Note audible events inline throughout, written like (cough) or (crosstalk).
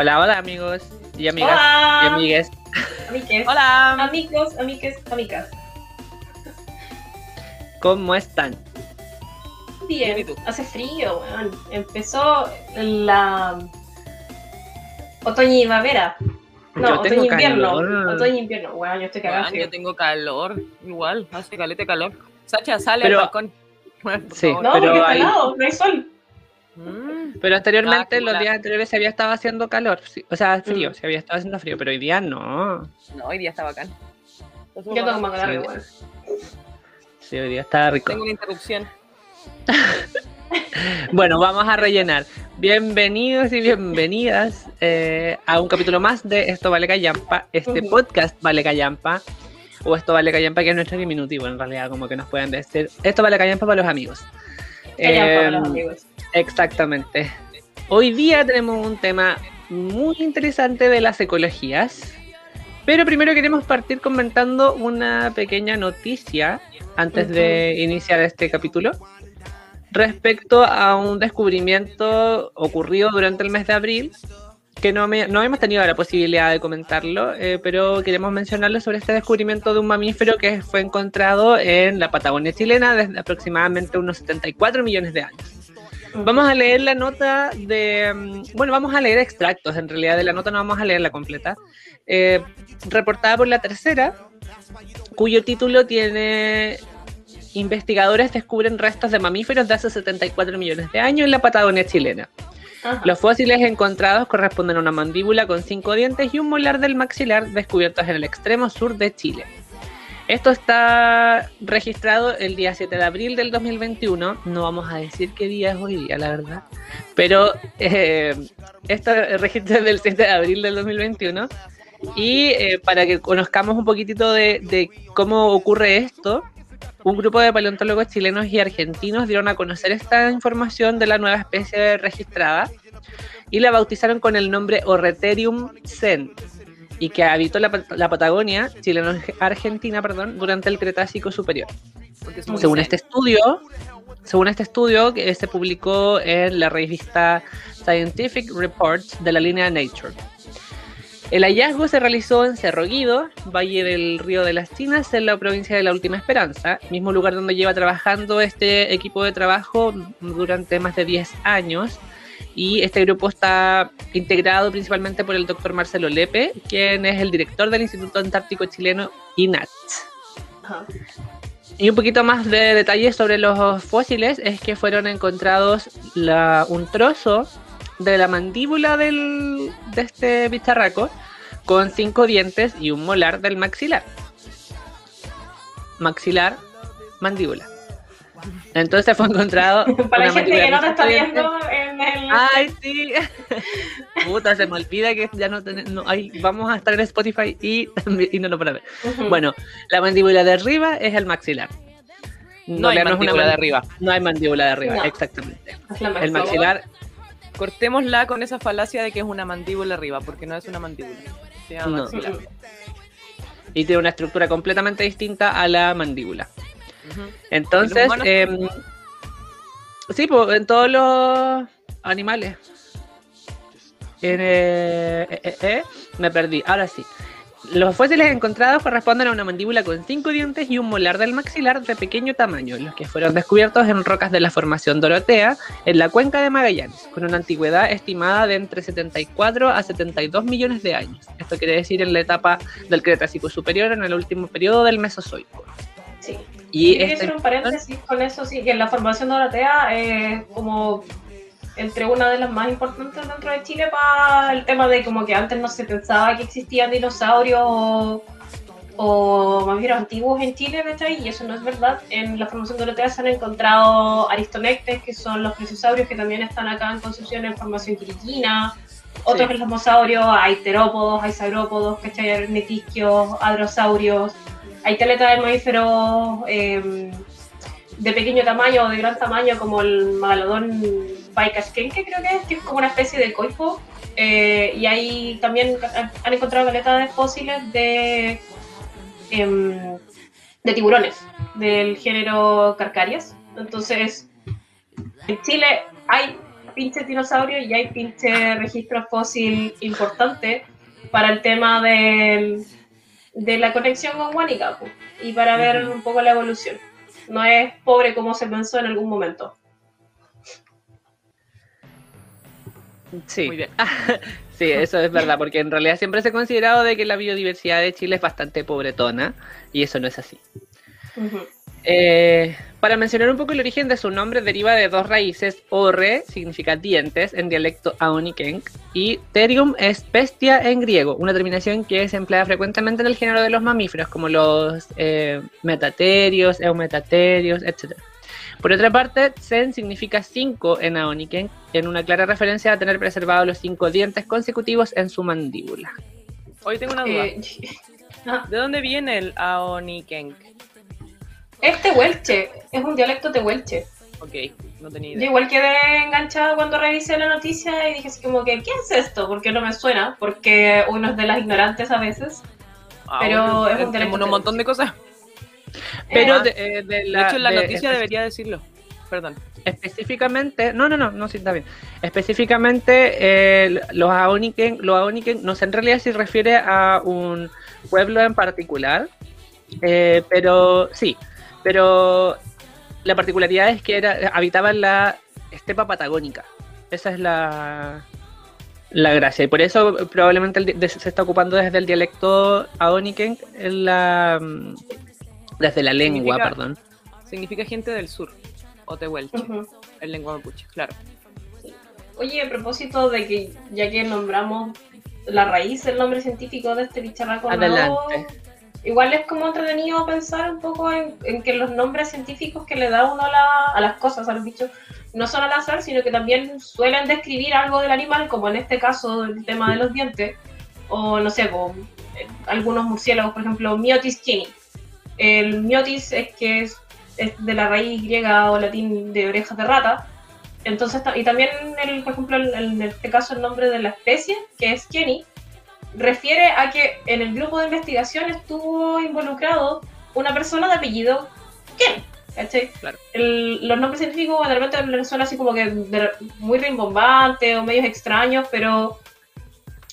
Hola, hola amigos y amigas Hola. y amigues. Amigues. Hola. Amigos, amigas, amigas. ¿Cómo están? Bien, hace frío, weón. Empezó la otoño y primavera. No, Yo tengo otoño invierno. calor. Otoño invierno, weón, yo estoy. Weón, frío. yo tengo calor, igual, hace calete calor. Sacha, sale Pero- al balcón. (laughs) Por Sí. No, pero porque está hay- helado, no hay sol. Pero anteriormente, Ah, los claro. días anteriores se había estado haciendo calor, o sea, frío, Mm. se había estado haciendo frío, pero hoy día no. No, hoy día está bacán. Yo tengo más ganas, Sí. hoy día está rico. Tengo una interrupción. (laughs) Bueno, vamos a rellenar. Bienvenidos y bienvenidas eh, a un capítulo más de Esto Vale Callampa, este podcast Vale Callampa, o Esto Vale Callampa, que es nuestro diminutivo en realidad, como que nos pueden decir. Esto Vale Callampa para los amigos. Em, los amigos. Exactamente. Hoy día tenemos un tema muy interesante de las ecologías, pero primero queremos partir comentando una pequeña noticia antes de iniciar este capítulo respecto a un descubrimiento ocurrido durante el mes de abril que no, me- no hemos tenido la posibilidad de comentarlo, eh, pero queremos mencionarlo sobre este descubrimiento de un mamífero que fue encontrado en la Patagonia chilena desde aproximadamente unos 74 millones de años. Vamos a leer la nota de. mm, Bueno, vamos a leer extractos. En realidad, de la nota no vamos a leer la completa. eh, reportada por la tercera, cuyo título tiene. Investigadores descubren restos de mamíferos de hace 74 millones de años en la Patagonia chilena. Los fósiles encontrados corresponden a una mandíbula con cinco dientes y un molar del maxilar descubiertos en el extremo sur de Chile. Esto está registrado el día 7 de abril del 2021. No vamos a decir qué día es hoy día, la verdad. Pero eh, esto registra del 7 de abril del 2021. Y eh, para que conozcamos un poquitito de cómo ocurre esto, un grupo de paleontólogos chilenos y argentinos dieron a conocer esta información de la nueva especie registrada y la bautizaron con el nombre Orreterium sen y que habitó la, Pat- la Patagonia chileno-argentina perdón, durante el Cretácico Superior. Es Según zen. este estudio, según este estudio que se publicó en la revista Scientific Reports de la línea Nature. El hallazgo se realizó en Cerro Guido, Valle del Río de las Chinas, en la provincia de la Última Esperanza, mismo lugar donde lleva trabajando este equipo de trabajo durante más de 10 años. Y este grupo está integrado principalmente por el doctor Marcelo Lepe, quien es el director del Instituto Antártico Chileno INAT. Ajá. Y un poquito más de detalles sobre los fósiles es que fueron encontrados la- un trozo de la mandíbula del, de este bicharraco con cinco dientes y un molar del maxilar. Maxilar, mandíbula. Entonces fue encontrado. (laughs) Para la gente que no mandíbula te está viendo en el. Ay, sí. (laughs) Puta, se me olvida que ya no tenemos. vamos a estar en Spotify y, y no lo para ver. Bueno, la mandíbula de arriba es el maxilar. No hay es una mandíbula de arriba. No hay mandíbula de arriba, No. exactamente. El maxilar, Cortémosla con esa falacia de que es una mandíbula arriba, porque no es una mandíbula. Se llama No. y tiene una estructura completamente distinta a la mandíbula. Entonces, em, sí, pues en todos los animales. En, eh, eh, eh, eh, me perdí, ahora sí. Los fósiles encontrados corresponden a una mandíbula con cinco dientes y un molar del maxilar de pequeño tamaño, los que fueron descubiertos en rocas de la formación Dorotea, en la cuenca de Magallanes, con una antigüedad estimada de entre 74 a 72 millones de años. Esto quiere decir en la etapa del Cretácico Superior, en el último periodo del Mesozoico. Sí. Y esta hacer un paréntesis con eso, sí, que la formación Dorotea es como entre una de las más importantes dentro de Chile para el tema de como que antes no se pensaba que existían dinosaurios o, o mamíferos antiguos en Chile, ¿cachai? Y eso no es verdad. En la formación de Dorotea se han encontrado aristonectes, que son los plesiosaurios que también están acá en Concepción en formación quiriquina, otros Sí. hay terópodos, hay saurópodos, ¿cachai? Hay netisquios, hadrosaurios, hay caleta de mamíferos eh, de pequeño tamaño o de gran tamaño, como el megalodón Baikaskenke, creo que es, que es como una especie de coipo. Eh, y ahí también han- encontrado caleta de fósiles de, em, de tiburones del género Carcarias. Entonces, en Chile hay pinches dinosaurios y hay pinche registro fósil importante para el tema del- de la conexión con Huánica y para ver un poco la evolución. No es pobre como se pensó en algún momento. Sí. Muy bien. (laughs) Sí, eso es verdad, porque en realidad siempre se ha considerado de que la biodiversidad de Chile es bastante pobretona, y eso no es así. Eh, para mencionar un poco el origen de su nombre, deriva de dos raíces. Orre significa dientes en dialecto aonikenk y terium es bestia en griego, una terminación que se emplea frecuentemente en el género de los mamíferos, como los eh, metaterios, eumetaterios, etc. Por otra parte, Tsen significa cinco en aonikenk, en una clara referencia a tener preservados los cinco dientes consecutivos en su mandíbula. Hoy tengo una duda. Eh, (laughs) ¿De dónde viene el Aonikenk? Es tehuelche, es un dialecto tehuelche. Ok, no tenía Yo igual quedé enganchada cuando revisé la noticia y dije así como que, ¿qué es esto? Porque no me suena, porque uno es de las ignorantes a veces. Ah, pero bueno, es un dialecto un montón de cosas. Pero Eh, de, eh, de De la, hecho, en la de- noticia debería decirlo. Perdón. Específicamente, no, no, no, no, sí, está bien. Específicamente, eh, los Aoniken, los Aoniken, no sé en realidad si refiere a un pueblo en particular, eh, pero sí, pero la particularidad es que era, habitaba en la estepa patagónica. Esa es la, la gracia. Y por eso probablemente el se está ocupando desde el dialecto Aoniken en la, mm, desde la lengua, Significa- perdón. Significa gente del sur. O tehuelche, Ujú. en lengua mapuche, claro. Oye, a propósito de que ya que nombramos la raíz, el nombre científico de este bicharraco nuevo, Adelante. Igual es como entretenido pensar un poco en, que los nombres científicos que le da uno a, la- a las cosas, a los bichos, no son al azar, sino que también suelen describir algo del animal, como en este caso el tema de los dientes, o no sé, como, eh, algunos murciélagos, por ejemplo, Myotis kini. El miotis es que es, de la raíz griega o latín de orejas de rata, entonces, y también, el, por ejemplo, en este caso el nombre de la especie, que es Kenny, refiere a que en el grupo de investigación estuvo involucrado una persona de apellido Ken. Claro. El- los nombres científicos de repente suena así como que de- muy rimbombantes o medios extraños, pero,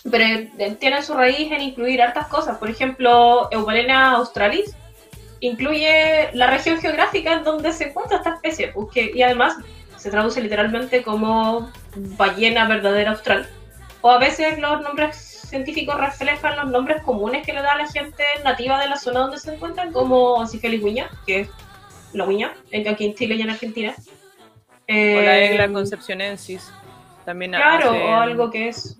pero tienen su raíz en incluir hartas cosas. Por ejemplo, Eubalena australis incluye la región geográfica en donde se encuentra esta especie, pues, que- y además se traduce literalmente como ballena verdadera austral. O a veces los nombres científicos reflejan los nombres comunes que le da la gente nativa de la zona donde se encuentran, como Cifelis huiña, que es la en- aquí en Chile y en Argentina. O la Eh, Egla concepcionensis. También Claro, hace, o algo que es...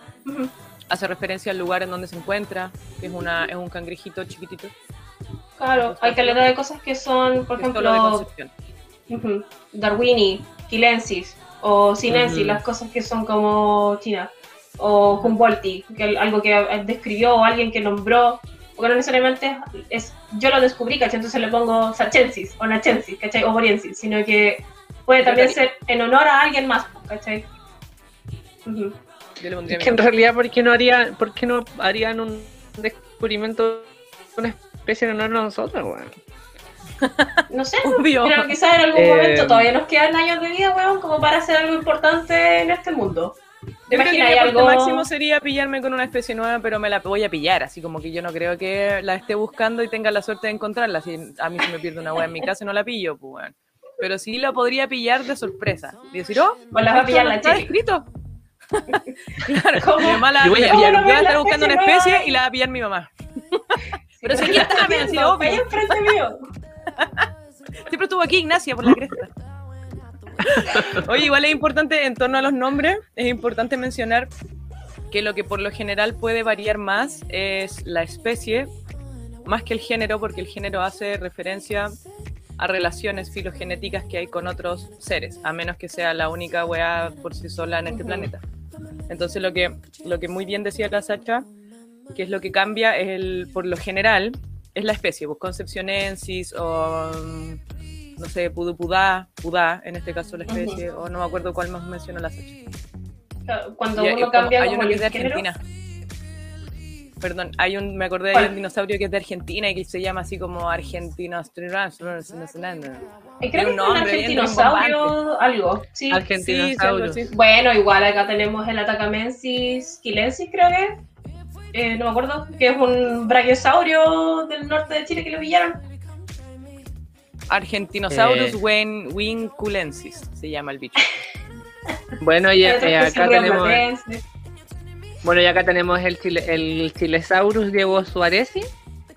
Hace referencia al lugar en donde se encuentra, que es, una, es un cangrejito chiquitito. Claro, hay calidad de cosas que son, por que de ejemplo. Darwini, Quilensis o Sinensis, las cosas que son como China, o Humboldti, que al- algo que eh, describió o alguien que nombró, porque no necesariamente es yo lo descubrí, ¿cachai? Entonces le pongo Sachensis o Nachensis, ¿cachai? O Boriensis, sino que puede también ser en honor a alguien más, ¿cachai? Ujú. Yo le pondría Es que en realidad, ¿por qué no, haría, por qué no harían un descubrimiento de una especie en honor a nosotros, weón? No sé, (laughs) Obvio. pero quizás en algún Eh, momento todavía nos quedan años de vida, weón, como para hacer algo importante en este mundo. ¿Te Yo creo que imaginas mi algo? aporte máximo sería pillarme con una especie nueva, pero me la voy a pillar, así como que yo no creo que la esté buscando y tenga la suerte de encontrarla. Si a mí se me pierde una wea en mi casa, no la pillo, pues. Pero sí la podría pillar de sorpresa. Y decir, oh, O la va a pillar la está Chile. escrito. (laughs) claro, ¿Cómo? mi mamá la va a Yo voy a pillar. Voy a ¿Cómo estar buscando una especie nueva? y la va a pillar mi mamá. Pero si aquí está, me enfrente mío. (laughs) Siempre estuvo aquí Ignacia por la cresta. (laughs) Oye, igual es importante en torno a los nombres, es importante mencionar que lo que por lo general puede variar más es la especie, más que el género, porque el género hace referencia a relaciones filogenéticas que hay con otros seres, a menos que sea la única weá por sí sola en este planeta. Entonces lo que, lo que muy bien decía la Sacha, que es lo que cambia es el, por lo general, es la especie, pues concepcionensis o mm, no sé, pudupudá, pudá, en este caso la especie, o no me acuerdo cuál más mencionó la Sacha. Cuando Y hay- uno cambia hay una que es de género, Argentina. Perdón, hay un, me acordé de un dinosaurio que es de Argentina y que se llama así como Argentino. Eh, creo que es un argentinosaurio, algo. Sí. Sí, sí, así. Bueno, igual acá tenemos el Atacamensis quilensis, creo que es. Eh, no me acuerdo, que es un brachiosaurio del norte de Chile que lo pillaron. Argentinosaurus Eh. wen- winculensis se llama el bicho. (laughs) Bueno, y, eh, acá tenemos, rioplatense. bueno, y acá tenemos el, chile, el Chilesaurus Diego Suarezi,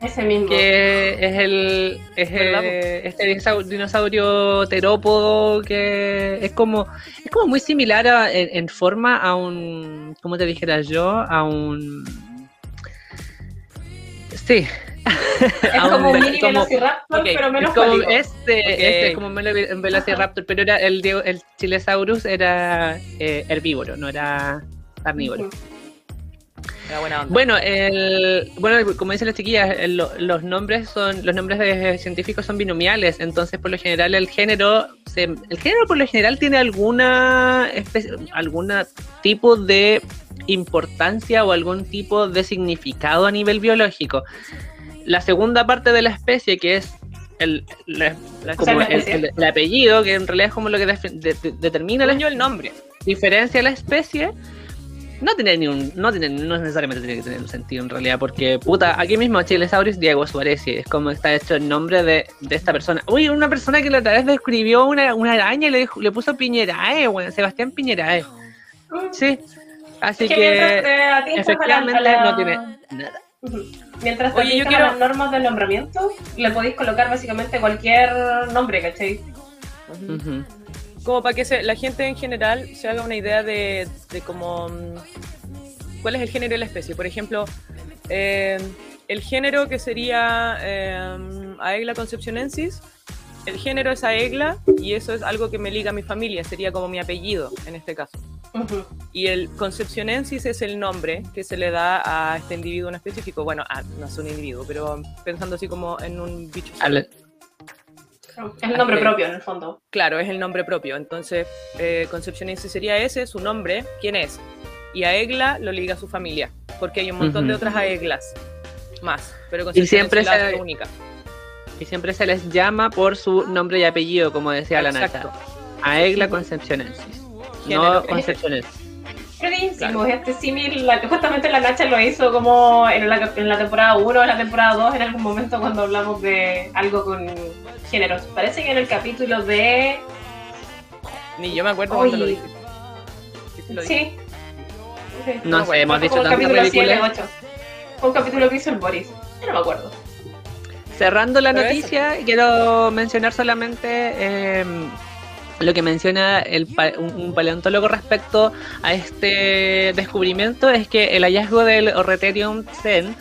Ese mismo. que es el es ¿Verdad, eh, este dinosaurio terópodo que es como es como muy similar a- en, en forma a un ¿cómo te dijera yo? a un sí (laughs) Es como un mini como- velociraptor, pero es menos como cuático. este, este es como un velo- un velociraptor pero era el el Chilesaurus era eh, herbívoro no era carnívoro. Era buena onda. Bueno, el, bueno, como dicen las chiquillas, el- los nombres son, los nombres de científicos son binomiales, entonces por lo general el género, se- el género por lo general tiene alguna especie, alguna tipo de importancia o algún tipo de significado a nivel biológico. La segunda parte de la especie, que es el, la- La- como la el, el- el apellido, que en realidad es como lo que defi- de- de- determina Según yo el nombre. diferencia la especie, no tiene ni un, no tiene, no necesariamente tiene que tener un sentido en realidad, porque puta, aquí mismo Chilesaurus Diego Suárez es como está hecho el nombre de, de esta persona. Uy, una persona que la otra vez describió una, una araña y le, dijo- le puso Piñerae, bueno, Sebastián Piñerae. Sí. Así que a la- efectivamente a la- no tiene nada. Mientras Oye, yo quiero- las normas del nombramiento, le podéis colocar básicamente cualquier nombre, ¿cachai? Ujú. Ujú. Como para que se- la gente en general se haga una idea de, de cómo mm, cuál es el género de la especie. Por ejemplo, eh, el género que sería eh, Aegla concepcionensis, el género es Aegla y eso es algo que me liga a mi familia, sería como mi apellido en este caso. Y el concepcionensis es el nombre que se le da a este individuo en específico. Bueno, a- no es un individuo, pero pensando así como en un bicho. Es el nombre propio, en el fondo. Claro, es el nombre propio. Entonces, eh, Concepcionense sería ese, su nombre, quién es. Y a Egla lo liga a su familia, porque hay un montón de otras Aeglas más. Pero Y siempre es la se- única. Y siempre se les llama por su nombre y apellido, como decía la Exacto. Nacha. Aegla Concepcionensis. No Concepcionensis. Hicimos este símil, la- justamente la Nacha lo hizo como en la, en la temporada 1 o en la temporada 2, en algún momento cuando hablamos de algo con géneros. Parece que en el capítulo de... Ni yo me acuerdo cuando lo dije. Sí, lo dije. Sí. Sí. No sé, hemos dicho tantas capítulo 7, películas. 8. Fue un capítulo que hizo el Boris. Yo no me acuerdo. Cerrando la Pero eso. noticia, quiero mencionar solamente eh, lo que menciona el un paleontólogo respecto a este descubrimiento, es que el hallazgo del Orreterium Zen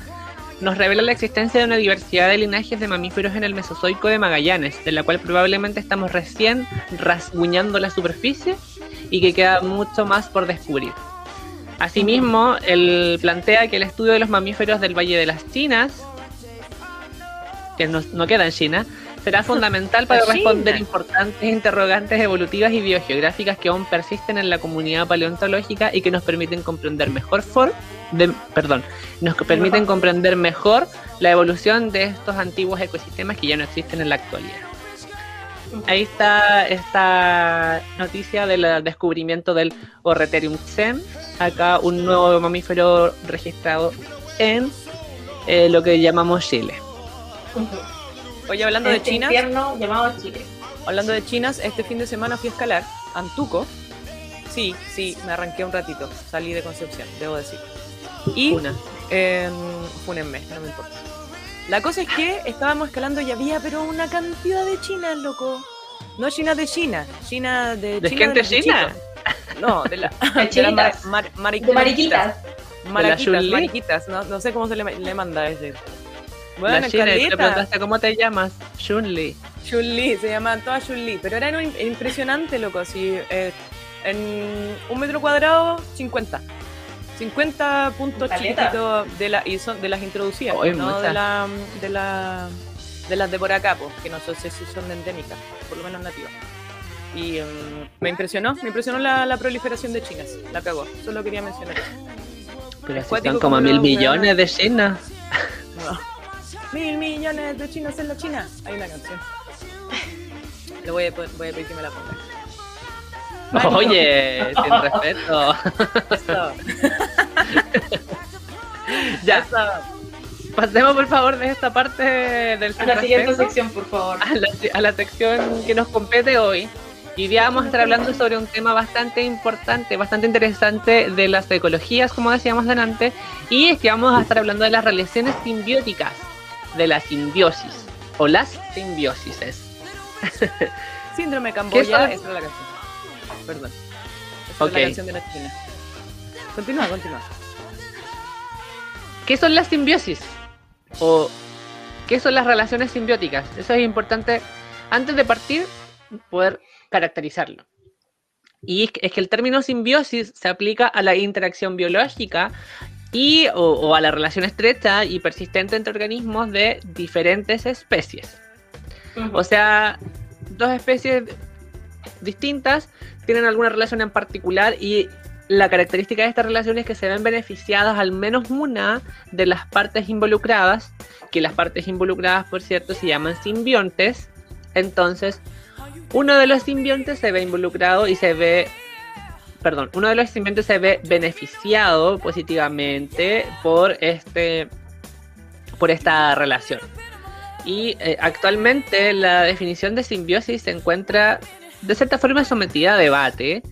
nos revela la existencia de una diversidad de linajes de mamíferos en el Mesozoico de Magallanes, de la cual probablemente estamos recién rasguñando la superficie y que queda mucho más por descubrir. Asimismo, él plantea que el estudio de los mamíferos del Valle de las Chinas que no, no queda en China, será fundamental para (laughs) responder importantes interrogantes evolutivas y biogeográficas que aún persisten en la comunidad paleontológica y que nos permiten comprender mejor for, de, perdón, nos permiten comprender mejor la evolución de estos antiguos ecosistemas que ya no existen en la actualidad. Ahí está esta noticia del descubrimiento del Orreterium Zen, acá un nuevo mamífero registrado en eh, lo que llamamos Chile. Oye, hablando de este China, infierno llamado Chile. hablando de chinas, este fin de semana fui a escalar Antuco. Sí, sí, me arranqué un ratito. Salí de Concepción, debo decir. Y Una. Eh, fúnenme, no me importa. La cosa es que estábamos escalando y había, pero una cantidad de chinas, loco. No chinas de China, China de ¿De China gente los china? bichitos. No, de, la, (laughs) De de las chinitas. mar- mar- mariquitas. De mariquitas. Mariquitas, Chun-Li? mariquitas. No, no sé cómo se le, le manda a ese. Bueno, la China, y te preguntaste cómo te llamas. Chun-Li. Chun-Li, se llamaban todas Chun-Li, pero eran un- impresionante, loco, así, eh, en un metro cuadrado, 50. 50 puntos chiquititos de, la, y son de las introducidas, no de, la, de, la, de las de por acá, pues, que no sé si son endémicas, por lo menos nativas. Y mm, me impresionó, me impresionó la, la proliferación de chinas, la cagó, solo quería mencionar eso. Pero si son como mil millones de chinas. Mil millones de chinos en la China. Hay una canción. Lo voy a, voy a pedir que me la ponga. Oye, (laughs) sin respeto. Eso. (laughs) ya, Eso. pasemos por favor de esta parte del A la siguiente sección, por favor. a la, a la sección que nos compete hoy. Y día vamos a estar hablando sobre un tema bastante importante, bastante interesante de las ecologías, como decíamos delante, y es que vamos a estar hablando de las relaciones simbióticas, de la simbiosis, o las simbiosises. (laughs) Síndrome Camboya, son? esa era la canción. Perdón. Esa Ok. es la canción de la China. Continúa, continúa. ¿Qué son las simbiosis? ¿O qué son las relaciones simbióticas? Eso es importante antes de partir poder caracterizarlo. Y es es que el término simbiosis se aplica a la interacción biológica y, o, o a la relación estrecha y persistente entre organismos de diferentes especies. O sea, dos especies distintas tienen alguna relación en particular y la característica de esta relación es que se ven beneficiadas al menos una de las partes involucradas, que las partes involucradas, por cierto, se llaman simbiontes. Entonces, uno de los simbiontes se ve involucrado y se ve, perdón, uno de los simbiontes se ve beneficiado positivamente por este, por esta relación. Y eh, actualmente la definición de simbiosis se encuentra de cierta forma sometida a debate,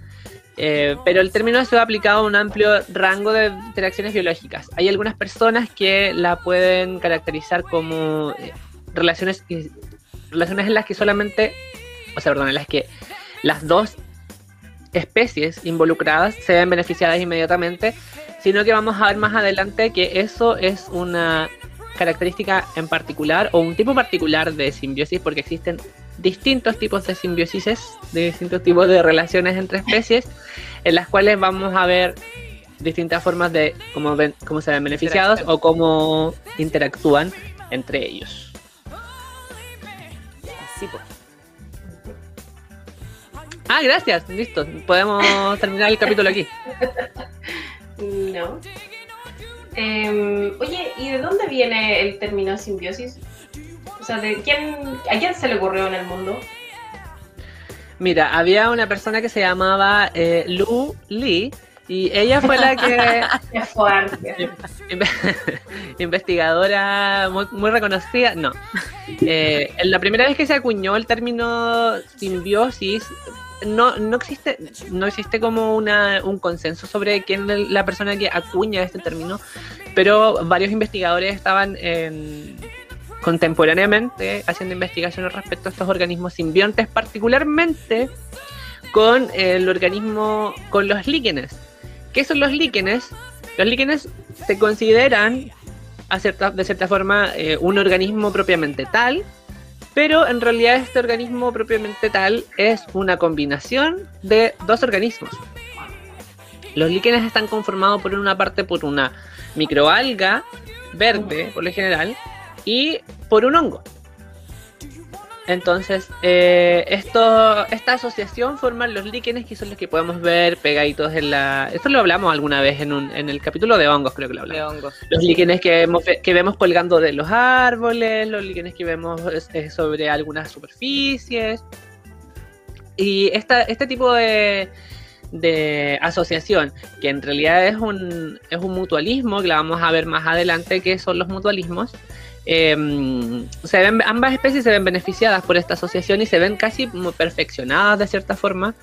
eh, pero el término se ha aplicado a un amplio rango de interacciones biológicas. Hay algunas personas que la pueden caracterizar como eh, relaciones, relaciones en las que solamente, o sea, perdón, en las que las dos especies involucradas se ven beneficiadas inmediatamente, sino que vamos a ver más adelante que eso es una característica en particular o un tipo particular de simbiosis porque existen distintos tipos de simbiosises, de distintos tipos de relaciones entre especies, en las cuales vamos a ver distintas formas de cómo, ven, cómo se ven beneficiados o cómo interactúan entre ellos. Así, pues. Ah, gracias, listo. Podemos terminar el capítulo aquí. No. Em, oye, ¿y de dónde viene el término simbiosis? O sea, ¿de quién, ¿a quién se le ocurrió en el mundo? Mira, había una persona que se llamaba eh, Lu Li y ella fue la que (laughs) Qué fuerte. Inve- (laughs) investigadora muy, muy reconocida, no. Eh, la primera vez que se acuñó el término simbiosis, no, no existe, no existe como una, un consenso sobre quién es la persona que acuña este término, pero varios investigadores estaban en- contemporáneamente haciendo investigaciones respecto a estos organismos simbiontes, particularmente con el organismo, con los líquenes. ¿Qué son los líquenes? Los líquenes se consideran a cierta- de cierta forma eh, un organismo propiamente tal, pero en realidad este organismo propiamente tal es una combinación de dos organismos. Los líquenes están conformados por una parte por una microalga verde, por lo general, y por un hongo. Entonces, eh, esto, esta asociación forman los líquenes que son los que podemos ver pegaditos en la... Esto lo hablamos alguna vez en, un, en el capítulo de hongos, creo que lo De hablamos. hongos. Los líquenes que vemos, que vemos colgando de los árboles, los líquenes que vemos eh, sobre algunas superficies. Y esta, este tipo de, de asociación, que en realidad es un, es un mutualismo, que la vamos a ver más adelante, que son los mutualismos, eh, se ven, ambas especies se ven beneficiadas por esta asociación y se ven casi perfeccionadas de cierta forma,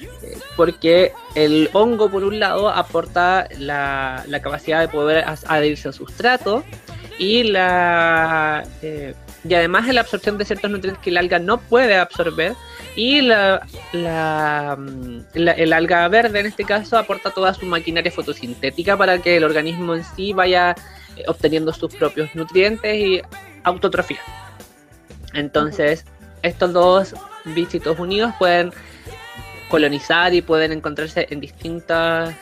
eh, porque el hongo, por un lado, aporta la, capacidad de poder adherirse al sustrato y la eh, y además de la absorción de ciertos nutrientes que el alga no puede absorber y la, la, mm, la- el alga verde en este caso aporta toda su maquinaria fotosintética para que el organismo en sí vaya obteniendo sus propios nutrientes y autotrofia. Entonces, estos dos bichitos unidos pueden colonizar y pueden encontrarse en distintas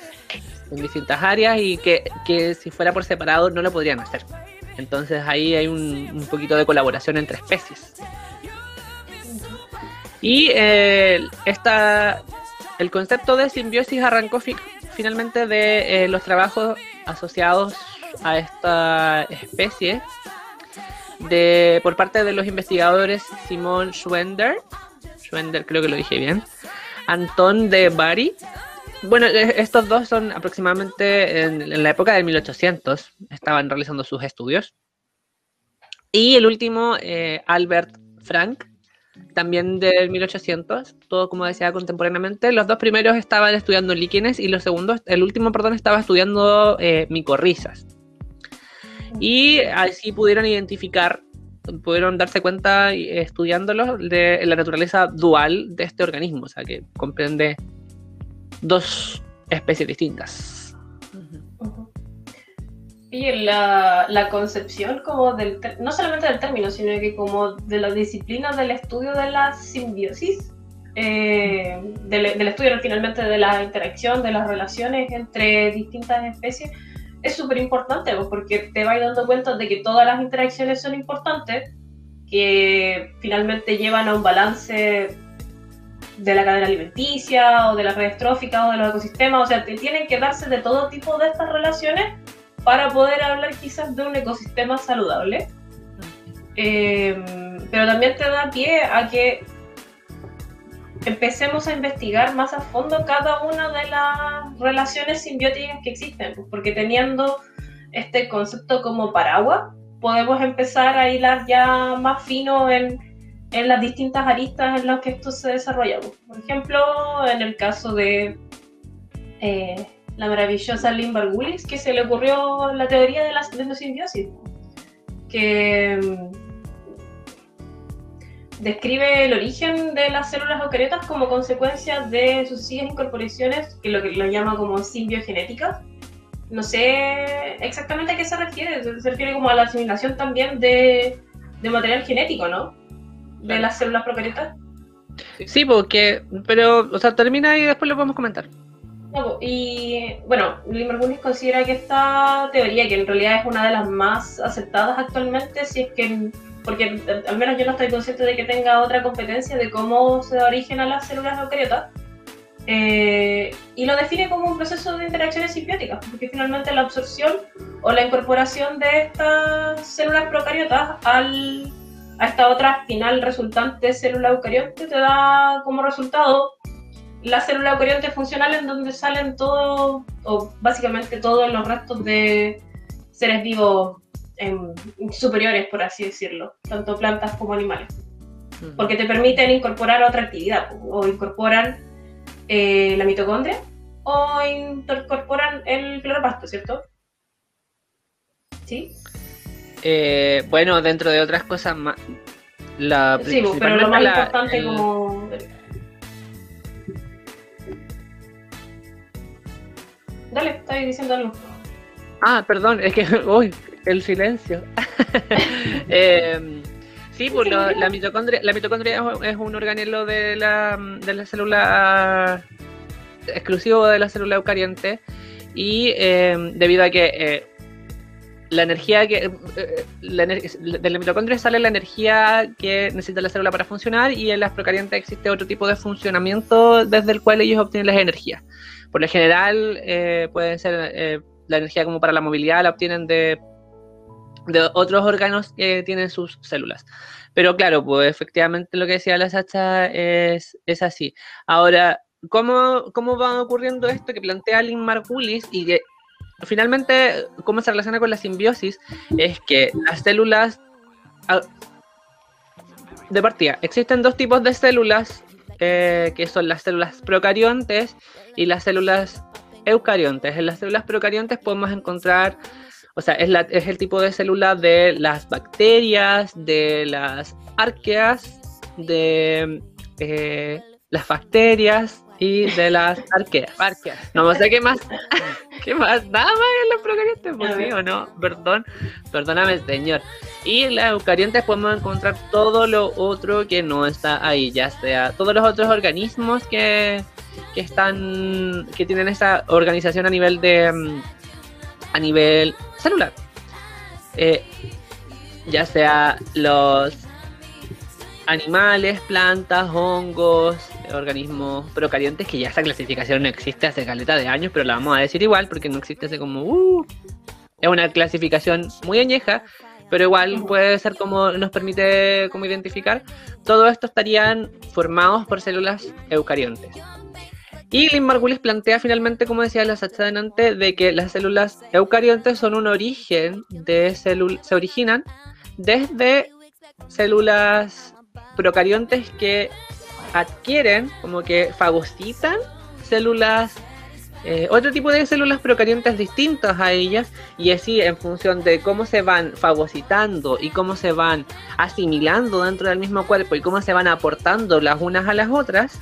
en distintas áreas y que, que si fuera por separado no lo podrían hacer. Entonces ahí hay un, poquito de colaboración entre especies. Y eh, esta el concepto de simbiosis arrancó finalmente de eh, los trabajos asociados a esta especie de, por parte de los investigadores Simon Schwender, Schwender creo que lo dije bien, Anton de Bari. Bueno, e, estos dos son aproximadamente en, la época de 1800, estaban realizando sus estudios. Y el último, eh, Albert Frank, también del 1800, todo como decía contemporáneamente. Los dos primeros estaban estudiando líquenes y los segundos, el último, perdón, estaba estudiando eh, micorrizas. Y así pudieron identificar, pudieron darse cuenta estudiándolos de la naturaleza dual de este organismo, o sea que comprende dos especies distintas. Y la, la, concepción como del, no solamente del término, sino que como de la disciplina del estudio de la simbiosis, eh, del, del, estudio finalmente de la interacción, de las relaciones entre distintas especies, es súper importante porque te vas dando cuenta de que todas las interacciones son importantes, que finalmente llevan a un balance de la cadena alimenticia o de la red estrófica o de los ecosistemas, o sea, te tienen que darse de todo tipo de estas relaciones para poder hablar quizás de un ecosistema saludable. Eh, pero también te da pie a que empecemos a investigar más a fondo cada una de las relaciones simbióticas que existen, pues, porque teniendo este concepto como paraguas, podemos empezar a hilar ya más fino en, en las distintas aristas en las que esto se desarrolla. Pues. Por ejemplo, en el caso de eh, la maravillosa Lynn Willis, que se le ocurrió la teoría de la, de simbiosis, que describe el origen de las células eucariotas como consecuencia de sucesivas incorporaciones, que lo que lo llama como simbiogenética. No sé exactamente a qué se refiere, se refiere como a la asimilación también de, de material genético, ¿no? De las células procariotas. Sí, porque, pero, o sea, termina y después lo podemos comentar. y bueno, Limmergunis considera que esta teoría, que en realidad es una de las más aceptadas actualmente, si es que porque al menos yo no estoy consciente de que tenga otra competencia de cómo se da origen a las células eucariotas, eh, y lo define como un proceso de interacciones simbióticas, porque finalmente la absorción o la incorporación de estas células procariotas al, a esta otra final resultante célula eucarionte te da como resultado la célula eucarionte funcional en donde salen todos, o básicamente todos los restos de seres vivos superiores, por así decirlo, tanto plantas como animales. Porque te permiten incorporar otra actividad, o incorporan eh, la mitocondria, o incorporan el cloroplasto, ¿cierto? ¿Sí? Eh, bueno, dentro de otras cosas más. La sí, pero lo más importante como. Dale, estoy diciendo algo. Ah, perdón, es que. (laughs) Uy, el silencio. (laughs) eh, sí, pues la mitocondria, la mitocondria es un organelo de la, de la célula exclusivo de la célula eucariante y eh, debido a que eh, la energía que eh, de la mitocondria sale la energía que necesita la célula para funcionar y en las procariantes existe otro tipo de funcionamiento desde el cual ellos obtienen las energías. Por lo general pueden ser la energía como para la movilidad la obtienen de de otros órganos que tienen sus células. Pero claro, pues efectivamente lo que decía la Sacha es, es así. Ahora, ¿cómo, ¿cómo va ocurriendo esto que plantea Lynn Margulis y que finalmente cómo se relaciona con la simbiosis? Es que las células... Ah, de partida, existen dos tipos de células, eh, que son las células procariontes y las células eucariontes. En las células procariontes podemos encontrar o sea, es, es el tipo de célula de las bacterias, de las arqueas, de eh, las bacterias y de las arqueas. No sé qué más. (laughs) ¿Qué más? Nada más en los procariontes, pues sí o no. Perdón, perdóname, señor. Y en las eucariontes podemos encontrar todo lo otro que no está ahí, ya sea todos los otros organismos que, que están, que tienen esa organización a nivel de, mm, a nivel celular. Eh, ya sea los animales, plantas, hongos, organismos procariantes, que ya esa clasificación no existe hace caleta de años, pero la vamos a decir igual porque no existe hace como... Uh, es una clasificación muy añeja, pero igual puede ser como nos permite como identificar. Todo esto estarían formados por células eucariontes. Y Lynn Margulis plantea finalmente, como decía la Sacha delante, de que las células eucariontes son un origen de células, se originan desde células procariontes que adquieren, como que fagocitan células, eh, otro tipo de células procariontes distintas a ellas, y así en función de cómo se van fagocitando y cómo se van asimilando dentro del mismo cuerpo y cómo se van aportando las unas a las otras,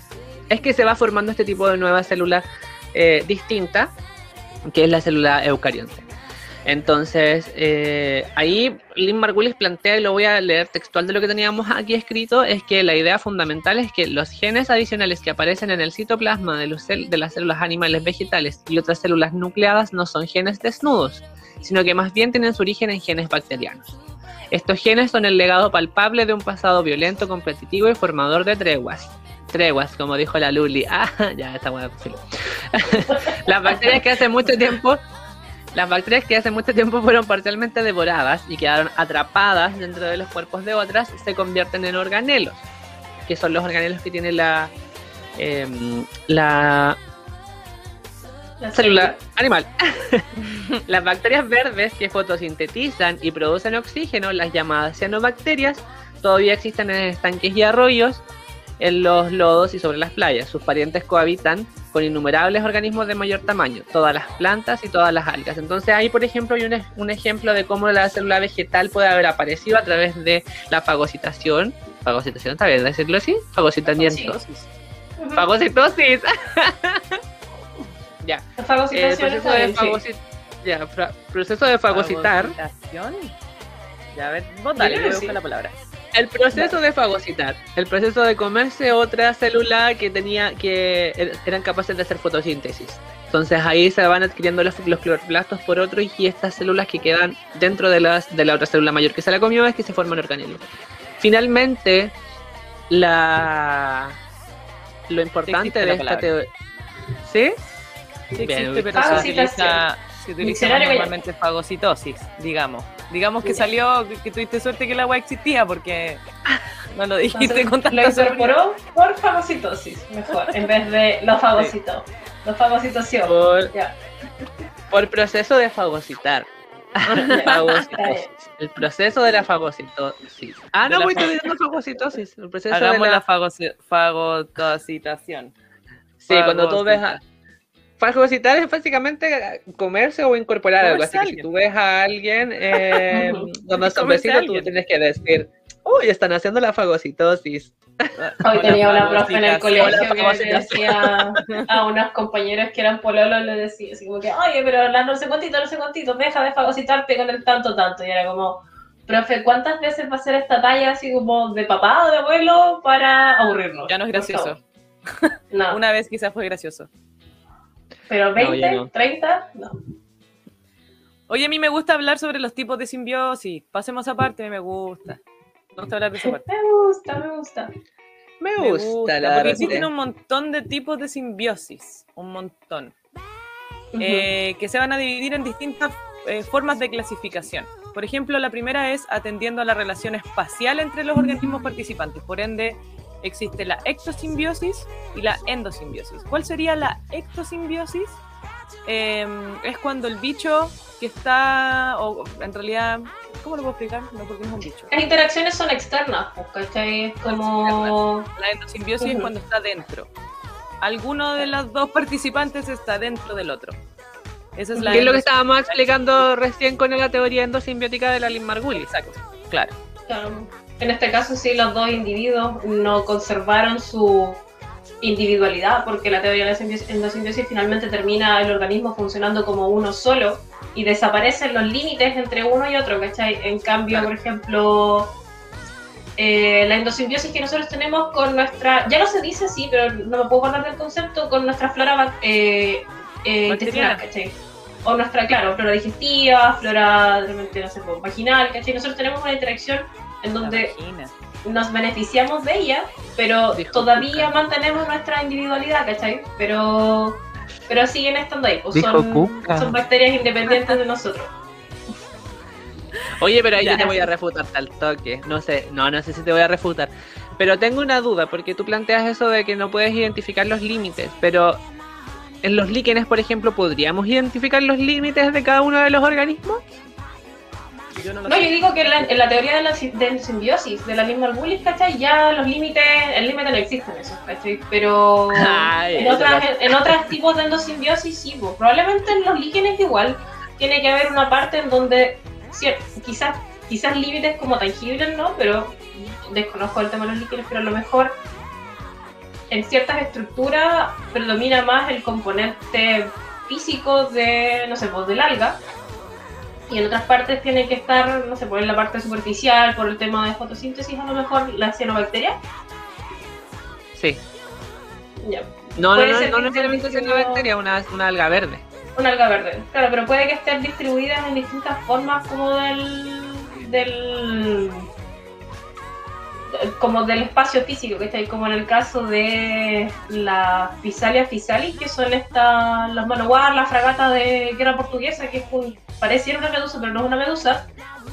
es que se va formando este tipo de nueva célula eh, distinta, que es la célula eucarionte. Entonces, eh, ahí Lynn Margulis plantea, y lo voy a leer textual de lo que teníamos aquí escrito, es que la idea fundamental es que los genes adicionales que aparecen en el citoplasma de, de las células animales vegetales y otras células nucleadas no son genes desnudos, sino que más bien tienen su origen en genes bacterianos. Estos genes son el legado palpable de un pasado violento, competitivo y formador de treguas, treguas, como dijo la Luli. Ah, (laughs) ya, está buena. (laughs) las bacterias que hace mucho tiempo, las bacterias que hace mucho tiempo fueron parcialmente devoradas y quedaron atrapadas dentro de los cuerpos de otras, se convierten en organelos, que son los organelos que tiene la, em, la, la célula animal. (laughs) las bacterias verdes que fotosintetizan y producen oxígeno, las llamadas cianobacterias, todavía existen en estanques y arroyos en los lodos y sobre las playas. Sus parientes cohabitan con innumerables organismos de mayor tamaño, todas las plantas y todas las algas. Entonces ahí, por ejemplo, hay un, ejemplo de cómo la célula vegetal puede haber aparecido a través de la fagocitación. Fagocitación, ¿está bien decirlo así? Fagocitamiento. Fagocitosis. (laughs) ya. Fagocitación proceso de fagocit ya, proceso de fagocitar. Ya, a ver, vos dale, voy a buscar la palabra. El proceso de fagocitar, el proceso de comerse otra célula que tenía que er, eran capaces de hacer fotosíntesis. Entonces ahí se van adquiriendo los, los cloroplastos por otro y estas células que quedan dentro de, las, de la otra célula mayor que se la comió es que se forman organelos. Finalmente, la lo importante de esta teoría. ¿Sí? Sí existe, pero se utiliza, se utiliza normalmente fagocitosis, digamos. Digamos que salió, que tuviste suerte que el agua existía porque (laughs) no lo dijiste con tanta Lo incorporó por fagocitosis, mejor, en vez de lo fagocitó. Lo fagocitación. Por, por proceso de fagocitar. (laughs) el proceso de la fagocitosis. Ah, no, voy estudiando fagocitosis. El proceso Hagamos de la, la fagocitación. Sí, cuando tú ves a, Fagocitar es básicamente comerse o incorporar algo. Así que si tú ves a alguien eh, (laughs) cuando son vecinos, tú tienes que decir, uy, están haciendo la fagocitosis. (laughs) Hoy tenía una profe en el colegio que le decía a unos compañeros que eran pololos, le decía así como que, oye, pero la no sé cuántito, no sé cuántito, deja de fagocitarte con el tanto, tanto. Y era como, profe, ¿cuántas veces va a ser esta talla así como de papá o de abuelo para aburrirnos? Ya no es gracioso. No. Una vez quizás fue gracioso. Pero 20, 30, no. Oye, a mí me gusta hablar sobre los tipos de simbiosis. Pasemos aparte, me gusta. Me gusta hablar de esa parte. (laughs) Me gusta, me gusta. Me gusta, la Porque existen un montón de tipos de simbiosis. Un montón. Eh, que se van a dividir en distintas eh, formas de clasificación. Por ejemplo, la primera es atendiendo a la relación espacial entre los organismos participantes. Por ende, existe la ectosimbiosis y la endosimbiosis. ¿Cuál sería la ectosimbiosis? Em, es cuando el bicho que está, o en realidad, ¿cómo lo puedo explicar? No, porque no es un bicho. Las interacciones son externas, pues, ¿cachai? Es como... La endosimbiosis es cuando está dentro. Alguno de los dos participantes está dentro del otro. Esa es la ¿Qué es lo que estábamos explicando recién con la teoría endosimbiótica de la Lynn Margulis? Exacto, claro. claro. En este caso sí, los dos individuos no conservaron su individualidad, porque la teoría de la endosimbiosis finalmente termina el organismo funcionando como uno solo y desaparecen los límites entre uno y otro, ¿cachai? En cambio, por ejemplo, eh, la endosimbiosis que nosotros tenemos con nuestra, ya no se dice así, pero no me puedo guardar del concepto, con nuestra flora eh, eh, intestinal, ¿cachai? O nuestra, claro, flora digestiva, flora, realmente, no sé, vaginal, ¿cachai? Nosotros tenemos una interacción en donde nos beneficiamos de ella, pero Dijo todavía Cuca. mantenemos nuestra individualidad, ¿cachai? Pero, pero siguen estando ahí, pues son, bacterias independientes de nosotros. Oye, pero ahí Ya. yo te voy a refutar al toque. No sé, no, no sé si te voy a refutar. Pero tengo una duda, porque tú planteas eso de que no puedes identificar los límites, pero en los líquenes, por ejemplo, ¿podríamos identificar los límites de cada uno de los organismos? Yo no lo No, sé. yo digo que en la, en la teoría de la si- de simbiosis, de la animal bullies, ¿cachai? Ya los límites, el límite no existe en eso, ¿cachai? Pero Ay, en otras, lo- en, otros tipos de endosimbiosis sí, pues, probablemente en los líquenes igual tiene que haber una parte en donde cier- quizás quizás límites como tangibles, ¿no? Pero desconozco el tema de los líquenes, pero a lo mejor en ciertas estructuras predomina más el componente físico de, no sé, pues del alga. Y en otras partes tiene que estar, no sé, por la parte superficial, por el tema de fotosíntesis, a lo mejor la cianobacteria. Sí. Ya, No, no, no, no necesariamente esté es una bacteria, una, una alga verde. Una alga verde, claro, pero puede que estén distribuidas en distintas formas como del. del. Como del espacio físico, que está ahí, como en el caso de la Physalia physalis, que son estas, las manowar, la fragata de guerra portuguesa, que es un, pareciera una medusa, pero no es una medusa,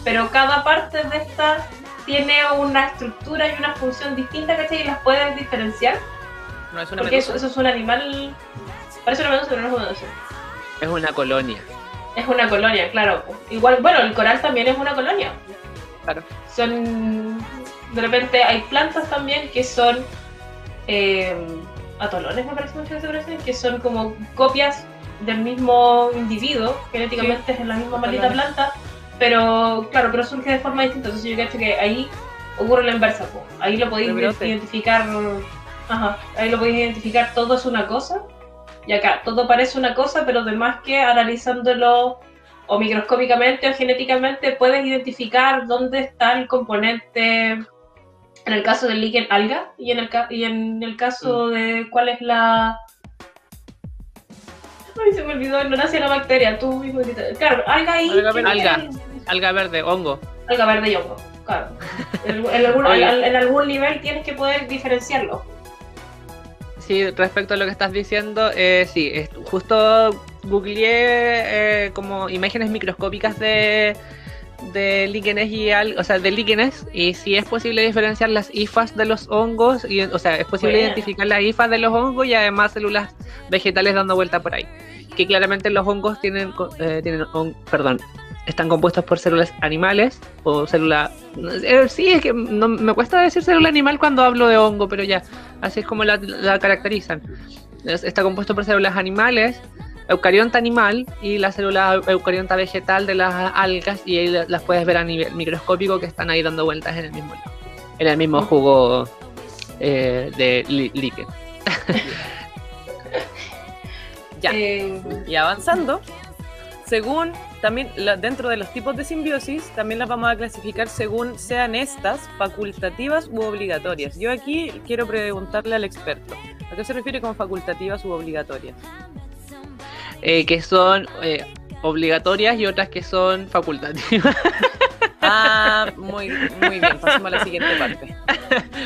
pero cada parte de esta tiene una estructura y una función distinta, ¿cachai? Y las puedes diferenciar, No es una porque eso, medusa. eso es un animal, parece una medusa, pero no es una medusa. Es una colonia. Es una colonia, claro. Igual, bueno, el coral también es una colonia. Claro. Son. De repente hay plantas también que son. eh, atolones, me parece mucho que se parecen, que son como copias del mismo individuo, genéticamente es la misma maldita planta, pero claro, pero surge de forma distinta. Entonces yo creo que ahí ocurre la inversa. po. Ahí lo podéis identificar. Ajá, ahí lo podéis identificar, todo es una cosa. Y acá, todo parece una cosa, pero además que analizándolo o microscópicamente o genéticamente puedes identificar dónde está el componente, en el caso del líquen alga, y en el, ca- y en el caso de cuál es la... Ay, se me olvidó, no nace la bacteria, tú mismo Claro, alga y... Alga verde. Alga. Alga verde, hongo. Alga verde y hongo, claro. En, en algún, en- en algún nivel tienes que poder diferenciarlo. Sí, respecto a lo que estás diciendo, eh, sí, es- justo googleé eh, como imágenes microscópicas de, de líquenes y al, o sea, de líquenes y sí es posible diferenciar las hifas de los hongos, y, o sea, es posible identificar las hifas de los hongos y además células vegetales dando vuelta por ahí. Que claramente los hongos tienen, eh, tienen perdón, están compuestos por células animales o célula... eh, sí, es que no, me cuesta decir célula animal cuando hablo de hongo, pero ya, así es como la, la caracterizan. Es- Está compuesto por células animales, eucarionta animal y la célula eucarionta vegetal de las algas y ahí la- las puedes ver a nivel microscópico que están ahí dando vueltas en el mismo, en el mismo jugo eh, de li- líquen. (laughs) Ya. Eh, Y avanzando, según también la- dentro de los tipos de simbiosis, también las vamos a clasificar según sean estas facultativas u obligatorias. Yo aquí quiero preguntarle al experto, ¿a qué se refiere con facultativas u obligatorias? Eh, que son eh, obligatorias y otras que son facultativas. (laughs) Ah, muy, muy bien, pasemos a la siguiente parte.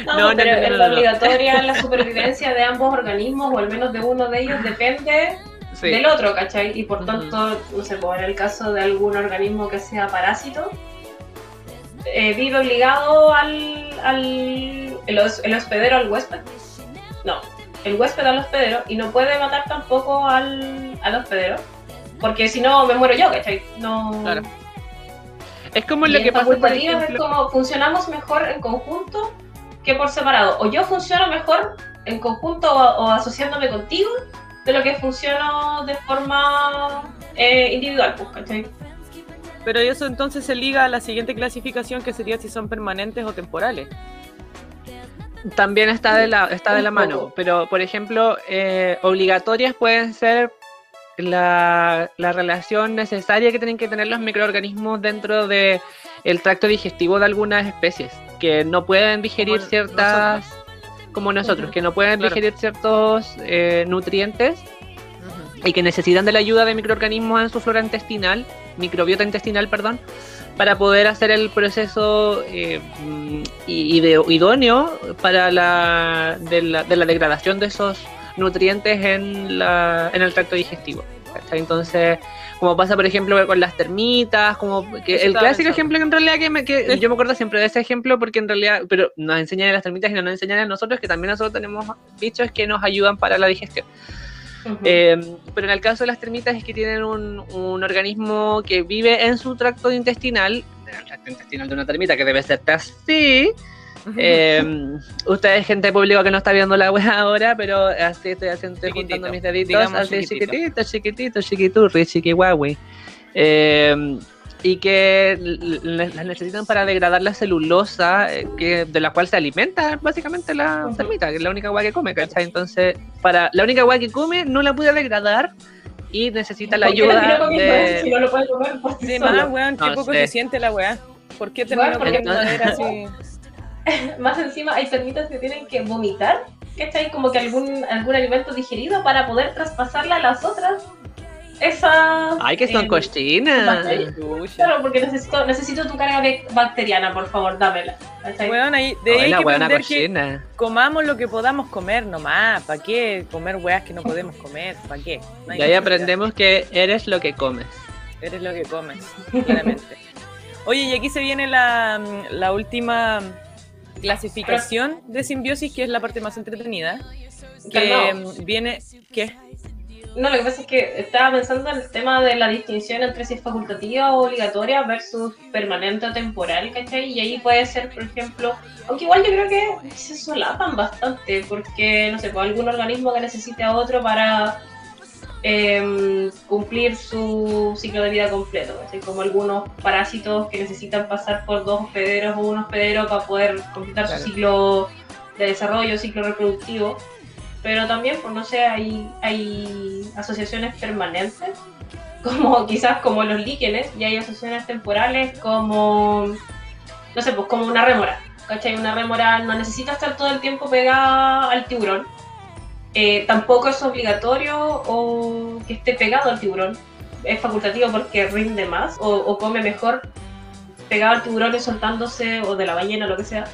No, No, no, pero no, no, en no, la no. obligatoria la supervivencia de ambos organismos, o al menos de uno de ellos, depende Sí. del otro, ¿cachai? Y por tanto, no sé, pues en el caso de algún organismo que sea parásito, eh, vive obligado al, al el, el hospedero al huésped. No, el huésped al hospedero y no puede matar tampoco al, al hospedero. Porque si no me muero yo, ¿cachai? No. Claro. Es como lo que pasa, por es como funcionamos mejor en conjunto que por separado. O yo funciono mejor en conjunto o, o asociándome contigo de lo que funciono de forma eh, individual, pues, ¿cachai? Pero eso entonces se liga a la siguiente clasificación que sería si son permanentes o temporales. También está de la, está de la mano. Pero, por ejemplo, eh, obligatorias pueden ser la, la relación necesaria que tienen que tener los microorganismos dentro de el tracto digestivo de algunas especies, que no pueden digerir Como ciertas, como nosotros, que no pueden Claro. digerir ciertos eh, nutrientes y que necesitan de la ayuda de microorganismos en su flora intestinal, microbiota intestinal, perdón, para poder hacer el proceso eh, idóneo para la de, la de, la degradación de esos nutrientes en, la, en el tracto digestivo. Entonces, como pasa por ejemplo con las termitas, como que el clásico ejemplo que en realidad que, me, que yo me acuerdo siempre de ese ejemplo porque en realidad, pero nos enseñan a las termitas y no nos enseñan a nosotros que también nosotros tenemos bichos que nos ayudan para la digestión. Eh, pero en el caso de las termitas es que tienen un, un, organismo que vive en su tracto intestinal, el tracto intestinal de una termita que debe ser así. Eh, ustedes, gente pública que no está viendo la web ahora, pero así estoy haciendo, estoy juntando mis deditos, así chiquitito, chiquitito, chiquiturri, chiquihuahui. Eh, y que las necesitan para degradar la celulosa eh, que, de la cual se alimenta básicamente la termita, que es la única agua que come, ¿cachai? Entonces, para la única agua que come no la puede degradar y necesita la ayuda de... Si no lo puede comer sí, más, weón, qué poco se siente la weá. ¿Por qué termina bueno, de manera así? (laughs) más encima hay termitas que tienen que vomitar, ¿cachai? Como que algún, algún alimento digerido para poder traspasarla a las otras esa. Ay, que son eh, cochinas. Claro, porque necesito, necesito tu carga bacteriana, por favor, dámela. Weón, ahí, de ahí hay que que comamos lo que podamos comer nomás. ¿Para qué comer weas que no podemos comer? ¿Para qué? y ahí aprendemos que eres lo que comes. Eres lo que comes, claramente. Oye, y aquí se viene la, la última clasificación de simbiosis, que es la parte más entretenida. Que viene. ¿Qué? No, lo que pasa es que estaba pensando en el tema de la distinción entre si es facultativa o obligatoria versus permanente o temporal, ¿cachai? Y ahí puede ser, por ejemplo, aunque igual yo creo que se solapan bastante, porque, no sé, pues algún organismo que necesite a otro para eh, cumplir su ciclo de vida completo, como algunos parásitos que necesitan pasar por dos hospederos o un hospedero para poder completar su ciclo de desarrollo, ciclo reproductivo pero también, pues no sé, hay, hay asociaciones permanentes, (laughs) como quizás como los líquenes, y hay asociaciones temporales como, no sé, pues como una rémora. Una rémora no necesita estar todo el tiempo pegada al tiburón, eh, tampoco es obligatorio o que esté pegado al tiburón, es facultativo porque rinde más o, o come mejor pegado al tiburón y soltándose, o de la ballena, lo que sea,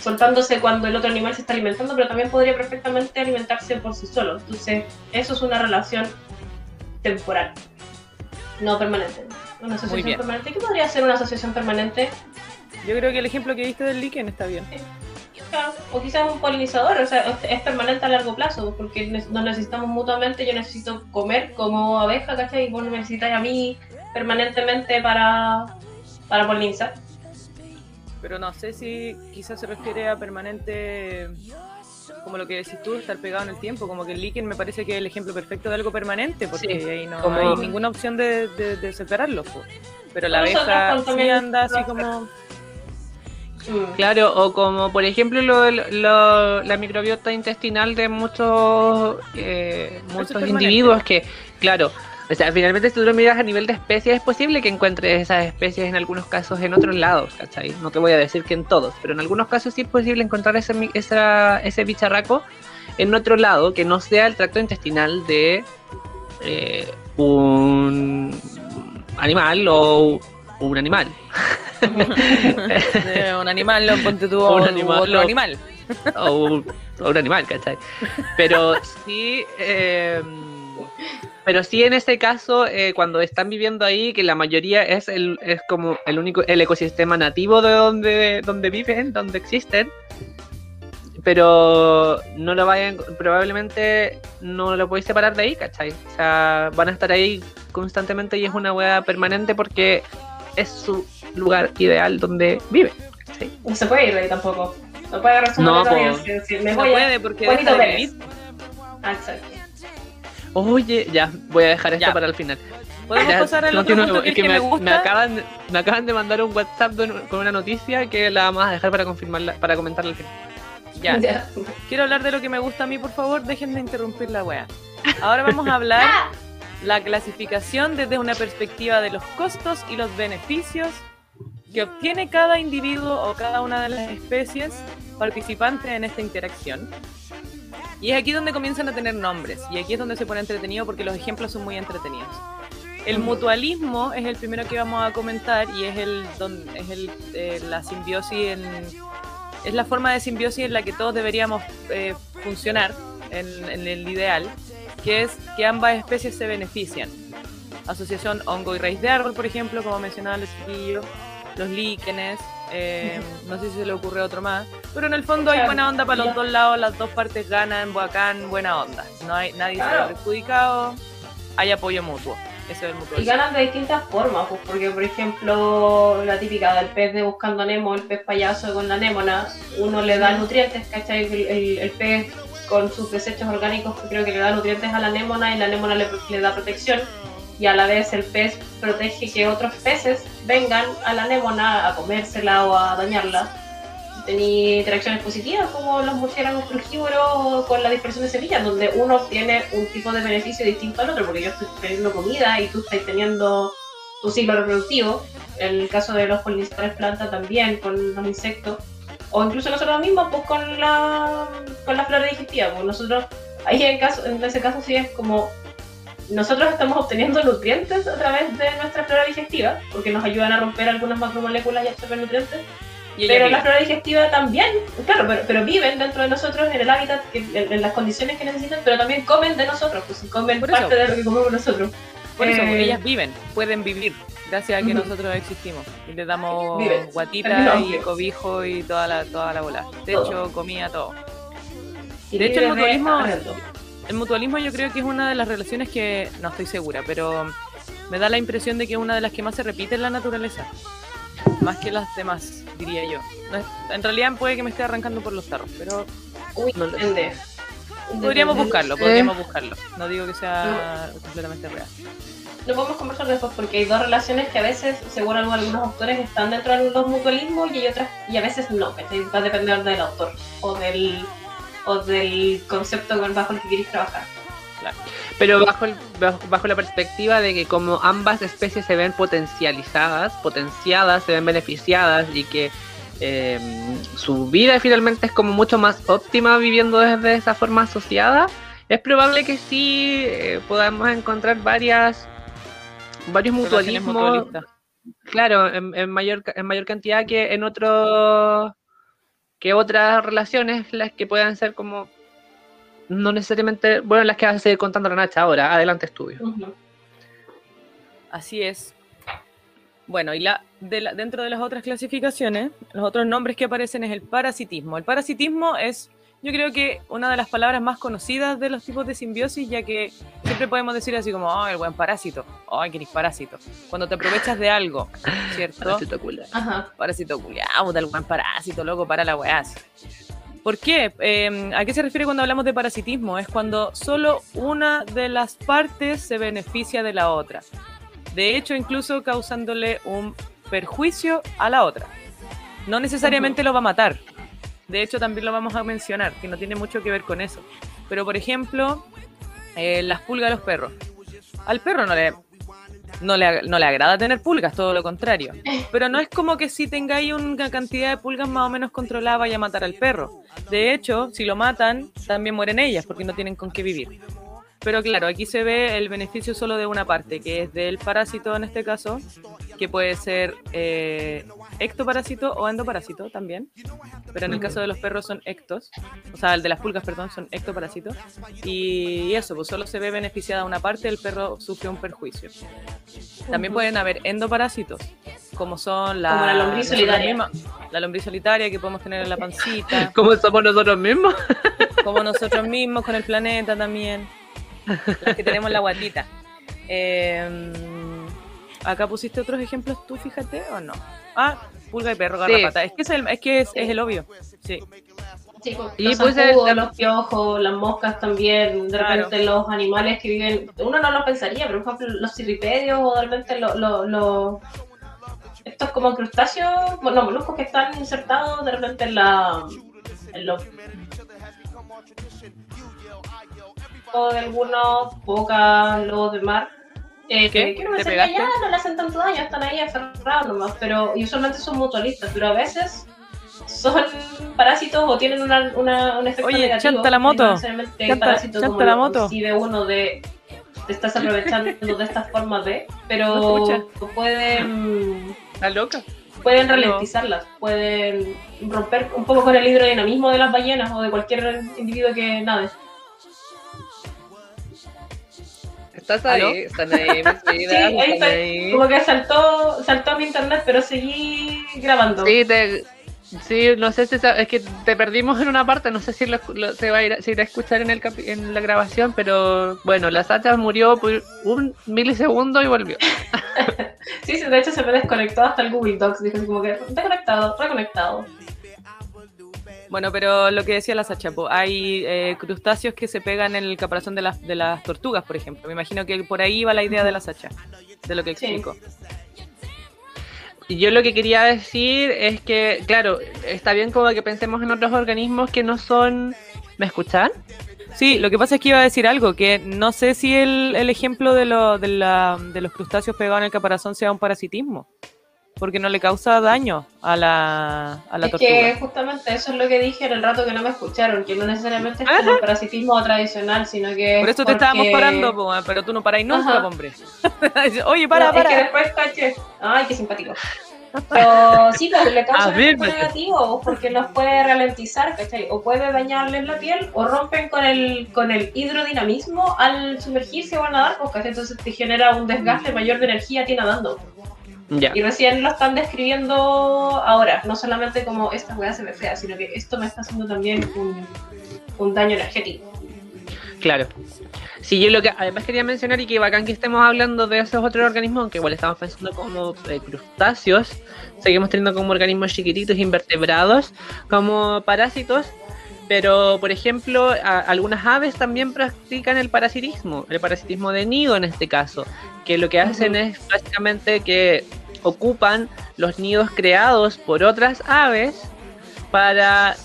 soltándose cuando el otro animal se está alimentando, pero también podría perfectamente alimentarse por sí solo. Entonces, eso es una relación temporal, no permanente. Una asociación permanente. ¿Qué podría ser una asociación permanente? Yo creo que el ejemplo que diste del líquen está bien. Claro, o quizás un polinizador, o sea, es permanente a largo plazo, porque nos necesitamos mutuamente, yo necesito comer como abeja, ¿cachai? Y vos necesitas a mí permanentemente para, para polinizar pero no sé si quizás se refiere a permanente, como lo que decís tú, estar pegado en el tiempo, como que el líquen me parece que es el ejemplo perfecto de algo permanente, porque ahí no hay ninguna opción de, de, separarlo. Pero la abeja sí anda así como... Mm. Claro, o como por ejemplo lo, lo, la microbiota intestinal de muchos, eh, muchos individuos que, claro, o sea, finalmente si tú lo miras a nivel de especies, es posible que encuentres esas especies en algunos casos en otros lados, ¿cachai? No te voy a decir que en todos, pero en algunos casos sí es posible encontrar ese, ese bicharraco en otro lado que no sea el tracto intestinal de eh, un animal o un animal. (laughs) un animal, ponte tú, (laughs) un animal, otro animal. O un, o un animal, ¿cachai? Pero sí... Eh, pero sí en ese caso, eh, cuando están viviendo ahí, que la mayoría es el, es como el único, el ecosistema nativo de donde, donde viven, donde existen, pero no lo vayan, probablemente no lo podéis separar de ahí, ¿cachai? O sea, van a estar ahí constantemente y es una hueá permanente porque es su lugar ideal donde vive. No se puede ir de ahí tampoco. No puede agarrar su no, decir, me no puede porque deja de vivir. Exacto. Oye, ya, voy a dejar esto para el final. Podemos pasar al otro punto que, es que, me, me, acaban, me acaban de mandar un WhatsApp con una noticia que la vamos a dejar para confirmarla, para comentarla al final. Ya. Quiero hablar de lo que me gusta a mí, por favor, dejen de interrumpir la wea. Ahora vamos a hablar (laughs) la clasificación desde una perspectiva de los costos y los beneficios que obtiene cada individuo o cada una de las especies participantes en esta interacción. Y es aquí donde comienzan a tener nombres. Y aquí es donde se pone entretenido porque los ejemplos son muy entretenidos. El mutualismo es el primero que vamos a comentar y es el es el, eh, la simbiosis en, es la forma de simbiosis en la que todos deberíamos eh, funcionar en, en, el ideal, que es que ambas especies se benefician. Asociación hongo y raíz de árbol, por ejemplo, como mencionaba el chiquillo, los líquenes, eh, (laughs) no sé si se le ocurre otro más, pero en el fondo hay buena onda para los dos lados, las dos partes ganan, bacán, buena onda. No hay nadie se ha perjudicado, hay apoyo mutuo. Eso es y ganan de distintas formas, pues, porque por ejemplo la típica del pez de buscando Nemo, el pez payaso con la némona, uno le da nutrientes, ¿cachai? El, el, pez con sus desechos orgánicos creo que le da nutrientes a la némona y la némona le, le da protección y a la vez el pez protege que otros peces vengan a la anémona a comérsela o a dañarla. Tenía interacciones positivas como los murciélagos frugívoros con la dispersión de semillas, donde uno tiene un tipo de beneficio distinto al otro, porque yo estoy teniendo comida y tú estás teniendo tu ciclo reproductivo. En el caso de los polinizadores planta también, con los insectos. O incluso nosotros mismos, pues con la, con la flora digestiva. Pues nosotros, ahí en, caso, en ese caso sí es como nosotros estamos obteniendo nutrientes a través de nuestra flora digestiva, porque nos ayudan a romper algunas macromoléculas y absorber nutrientes. pero la flora digestiva también, claro, pero, viven dentro de nosotros en el hábitat, en, las condiciones que necesitan, pero también comen de nosotros, pues comen parte de lo que comemos nosotros. Por eso, eh, ellas viven, pueden vivir, gracias a que nosotros existimos. Y les damos guatita y cobijo y toda la, toda la bola. Techo, comida, todo. de hecho, el mutualismo, el mutualismo yo creo que es una de las relaciones que, no estoy segura, pero me da la impresión de que es una de las que más se repite en la naturaleza. Más que las demás, diría yo. en realidad puede que me esté arrancando por los tarros, pero... Uy, no Podríamos buscarlo, podríamos buscarlo. No digo que sea completamente real. Lo podemos conversar después porque hay dos relaciones que a veces, según algunos autores, están dentro de los mutualismos y hay otras, y a veces no, va a depender del autor o del o del concepto bajo el que queréis trabajar. Pero bajo, bajo, la perspectiva de que como ambas especies se ven potencializadas, potenciadas, se ven beneficiadas y que em, su vida finalmente es como mucho más óptima viviendo desde esa forma asociada, es probable que sí eh, podamos encontrar varias varios mutualismos. Claro, en, mayor, en mayor cantidad que en otros que otras relaciones las que puedan ser como no necesariamente, bueno, las que vas a seguir contando la Nacha ahora, adelante estudio. Así es. Bueno, y la, dentro de las otras clasificaciones, los otros nombres que aparecen es el parasitismo. El parasitismo es yo creo que una de las palabras más conocidas de los tipos de simbiosis, ya que siempre podemos decir así como, oh, el buen parásito, ay, oh, parásito. Cuando te aprovechas de algo, ¿cierto? Parásito culiao. Ajá. Parásito culiao, del buen parásito, loco, para la weá. ¿Por qué? Em, ¿A qué se refiere cuando hablamos de parasitismo? Es cuando solo una de las partes se beneficia de la otra. De hecho, incluso causándole un perjuicio a la otra. No necesariamente lo va a matar, de hecho, también lo vamos a mencionar, que no tiene mucho que ver con eso. Pero, por ejemplo, eh, las pulgas de los perros. Al perro no le, no le, no le agrada tener pulgas, todo lo contrario. Pero no es como que si tengáis una cantidad de pulgas más o menos controlada vaya a matar al perro. De hecho, si lo matan, también mueren ellas porque no tienen con qué vivir. Pero claro, aquí se ve el beneficio solo de una parte, que es del parásito en este caso, que puede ser eh, ectoparásito o endoparásito también. Pero en el caso de los perros son ectos, o sea, el de las pulgas, perdón, son ectoparásitos. Y eso, pues solo se ve beneficiada una parte, el perro sufre un perjuicio. También pueden haber endoparásitos, como son la, como la lombriz solitaria. la lombriz solitaria que podemos tener en la pancita. (laughs) como somos nosotros mismos. (laughs) como nosotros mismos con el planeta también las que tenemos la guatita. (laughs) Em, acá pusiste otros ejemplos tú, fíjate, o no. Ah, pulga y perro, garrapata. Es que, es el, es, que es, el obvio. Sí. Sí, pues, y los, pues los piojos, las moscas también, de repente los animales que viven, uno no lo pensaría, pero por ejemplo los cirripedios o de repente los, los, estos como crustáceos, bueno, moluscos que están insertados de repente en, la, en los de algunos, pocas lobos de mar. Eh, ¿Qué? Que no me ya no le hacen tanto daño, están ahí aferrados nomás, pero y usualmente son mutualistas, pero a veces son parásitos o tienen una, una, un efecto Oye, negativo. chanta la moto. no Chanta- parásito chanta como la moto. concibe uno de te estás aprovechando de estas formas de, No pero escucha. pueden ¿Está loca? pueden ralentizarlas, pueden romper un poco con el hidrodinamismo de las ballenas o de cualquier individuo que nade. ¿Estás ¿Aló? ahí? Están ahí, mis (laughs) Sí, ahí está. ahí. Como que saltó, saltó a mi internet, pero seguí grabando. Sí, te, sí, no sé si es que te perdimos en una parte, no sé si lo, lo- se va a ir, a- se irá a escuchar en, el en la grabación, pero bueno, la Sacha murió por un milisegundo y volvió. (laughs) Sí, sí, de hecho se me desconectó hasta el Google Docs. Dije como que desconectado, reconectado. Bueno, pero lo que decía la Sacha, po, hay eh, crustáceos que se pegan en el caparazón de las, de las tortugas, por ejemplo. Me imagino que por ahí va la idea de la Sacha, de lo que explico. Yo lo que quería decir es que, claro, está bien como que pensemos en otros organismos que no son... ¿Me escuchan? Sí, lo que pasa es que iba a decir algo, que no sé si el, el ejemplo de, lo- de, la- de los crustáceos pegados en el caparazón sea un parasitismo, porque no le causa daño a la, a la es tortuga. que justamente eso es lo que dije en el rato que no me escucharon, que no necesariamente es como el parasitismo tradicional, sino que. Por es eso te estábamos porque- parando, po, pero tú no paráis nunca, Ajá. hombre. (laughs) Oye, para, No, Es que para. después caché. Ay, qué simpático. Pero sí, pues le (laughs) causa un efecto pues. negativo porque los puede ralentizar, ¿cachai? O puede dañarles la piel o rompen con el, con el hidrodinamismo al sumergirse o al nadar, pues, ¿cachai? Entonces te genera un desgaste mayor de energía a ti nadando. Y recién lo están describiendo ahora, no solamente como esta weá se ve fea, sino que esto me está haciendo también un, un daño energético. Claro. Sí, yo lo que además quería mencionar y que bacán que estemos hablando de esos otros organismos, aunque igual estamos pensando como eh, crustáceos, seguimos teniendo como organismos chiquititos, invertebrados, como parásitos, pero por ejemplo, a- algunas aves también practican el parasitismo, el parasitismo de nido en este caso, que lo que hacen es básicamente que ocupan los nidos creados por otras aves para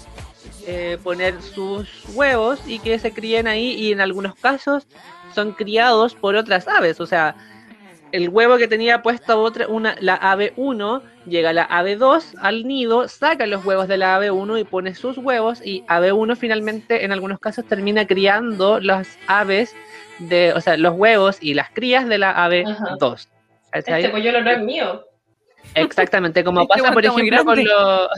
eh, poner sus huevos y que se críen ahí y en algunos casos son criados por otras aves, o sea, el huevo que tenía puesta otra, una, la ave 1, llega la ave 2 al nido, saca los huevos de la ave 1 y pone sus huevos y ave 1 finalmente en algunos casos termina criando las aves de, o sea, los huevos y las crías de la ave Ajá. 2. ¿Cachai? Este polluelo no es mío. Exactamente, como (laughs) Este pasa por ejemplo con los...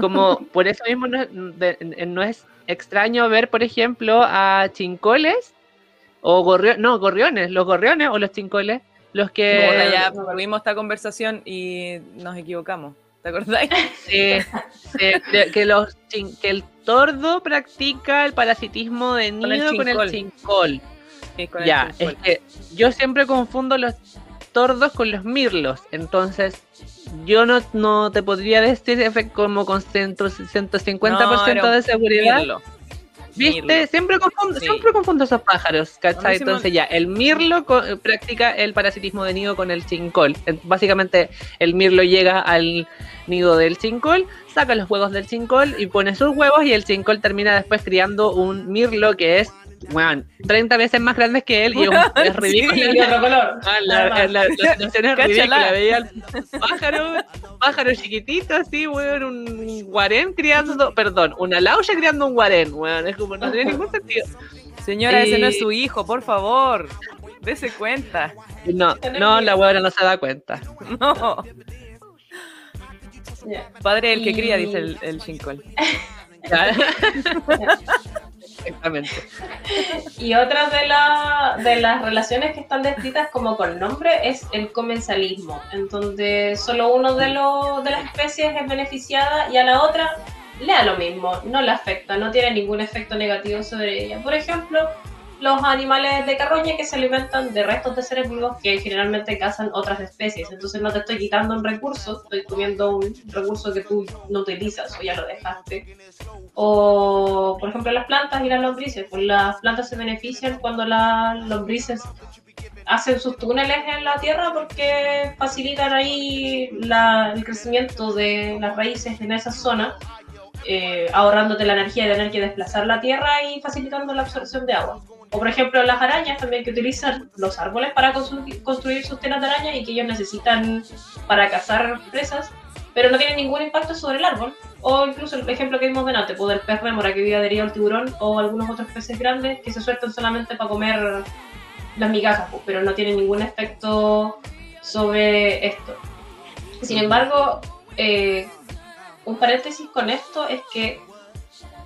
Como (laughs) por eso mismo no, es- de- no es extraño ver, por ejemplo, a chincoles o gorriones, no, gorriones, los gorriones o los chincoles, los que... Puta, ya tuvimos esta conversación y nos equivocamos. ¿Te acordáis? (laughs) Sí, sí, de- que, los chin- que el tordo practica el parasitismo de Con el nido con el chincol. chincol. Sí, con el Ya, chincol. es que yo siempre confundo los tordos con los mirlos, entonces yo no, no te podría decir como con ciento- 150% No, de seguridad. Mirlo. ¿Viste? mirlo. Siempre confundo, Sí. siempre confundo esos pájaros, ¿cachai? Entonces ya, el mirlo eh, practica el parasitismo de nido con el chincol. En- Básicamente, el mirlo llega al nido del chincol, saca los huevos del chincol y pone sus huevos y el chincol termina después criando un mirlo que es, bueno, 30 veces más grande que él y es, un- (laughs) es Sí. ridículo. Y de otro color. Ah, la, la- la situación es (laughs) ridícula. Veía al pájaro, pájaro chiquitito, así, weón, un guarén criando, perdón, una laucha criando un guarén, weón. Es como, no tiene (laughs) ningún sentido. Señora, ese no es Y- su hijo, por favor. Dese cuenta. No, no, la weona no se da cuenta. No. Ya. Padre el que Y- cría, dice el, el chincol. Exactamente. (laughs) Y otra de, la- de las relaciones que están descritas como con nombre es el comensalismo, en donde solo uno de, los de las especies es beneficiada y a la otra le da lo mismo, no le afecta, no tiene ningún efecto negativo sobre ella. Por ejemplo, los animales de carroña que se alimentan de restos de seres vivos que generalmente cazan otras especies. Entonces no te estoy quitando un recurso, estoy comiendo un recurso que tú no utilizas o ya lo dejaste. O, por ejemplo, las plantas y las lombrices. Pues las plantas se benefician cuando las lombrices hacen sus túneles en la tierra porque facilitan ahí la- el crecimiento de las raíces en esa zona, eh, ahorrándote la energía de tener que desplazar la tierra y facilitando la absorción de agua. O, por ejemplo, las arañas también que utilizan los árboles para constru- construir sus telas de araña y que ellos necesitan para cazar presas, pero no tienen ningún impacto sobre el árbol o incluso el ejemplo que vimos delante, poder pez rémora que vive adherido al tiburón o algunos otros peces grandes que se sueltan solamente para comer las migajas, pues, pero no tienen ningún efecto sobre esto. Sin embargo, eh, un paréntesis con esto es que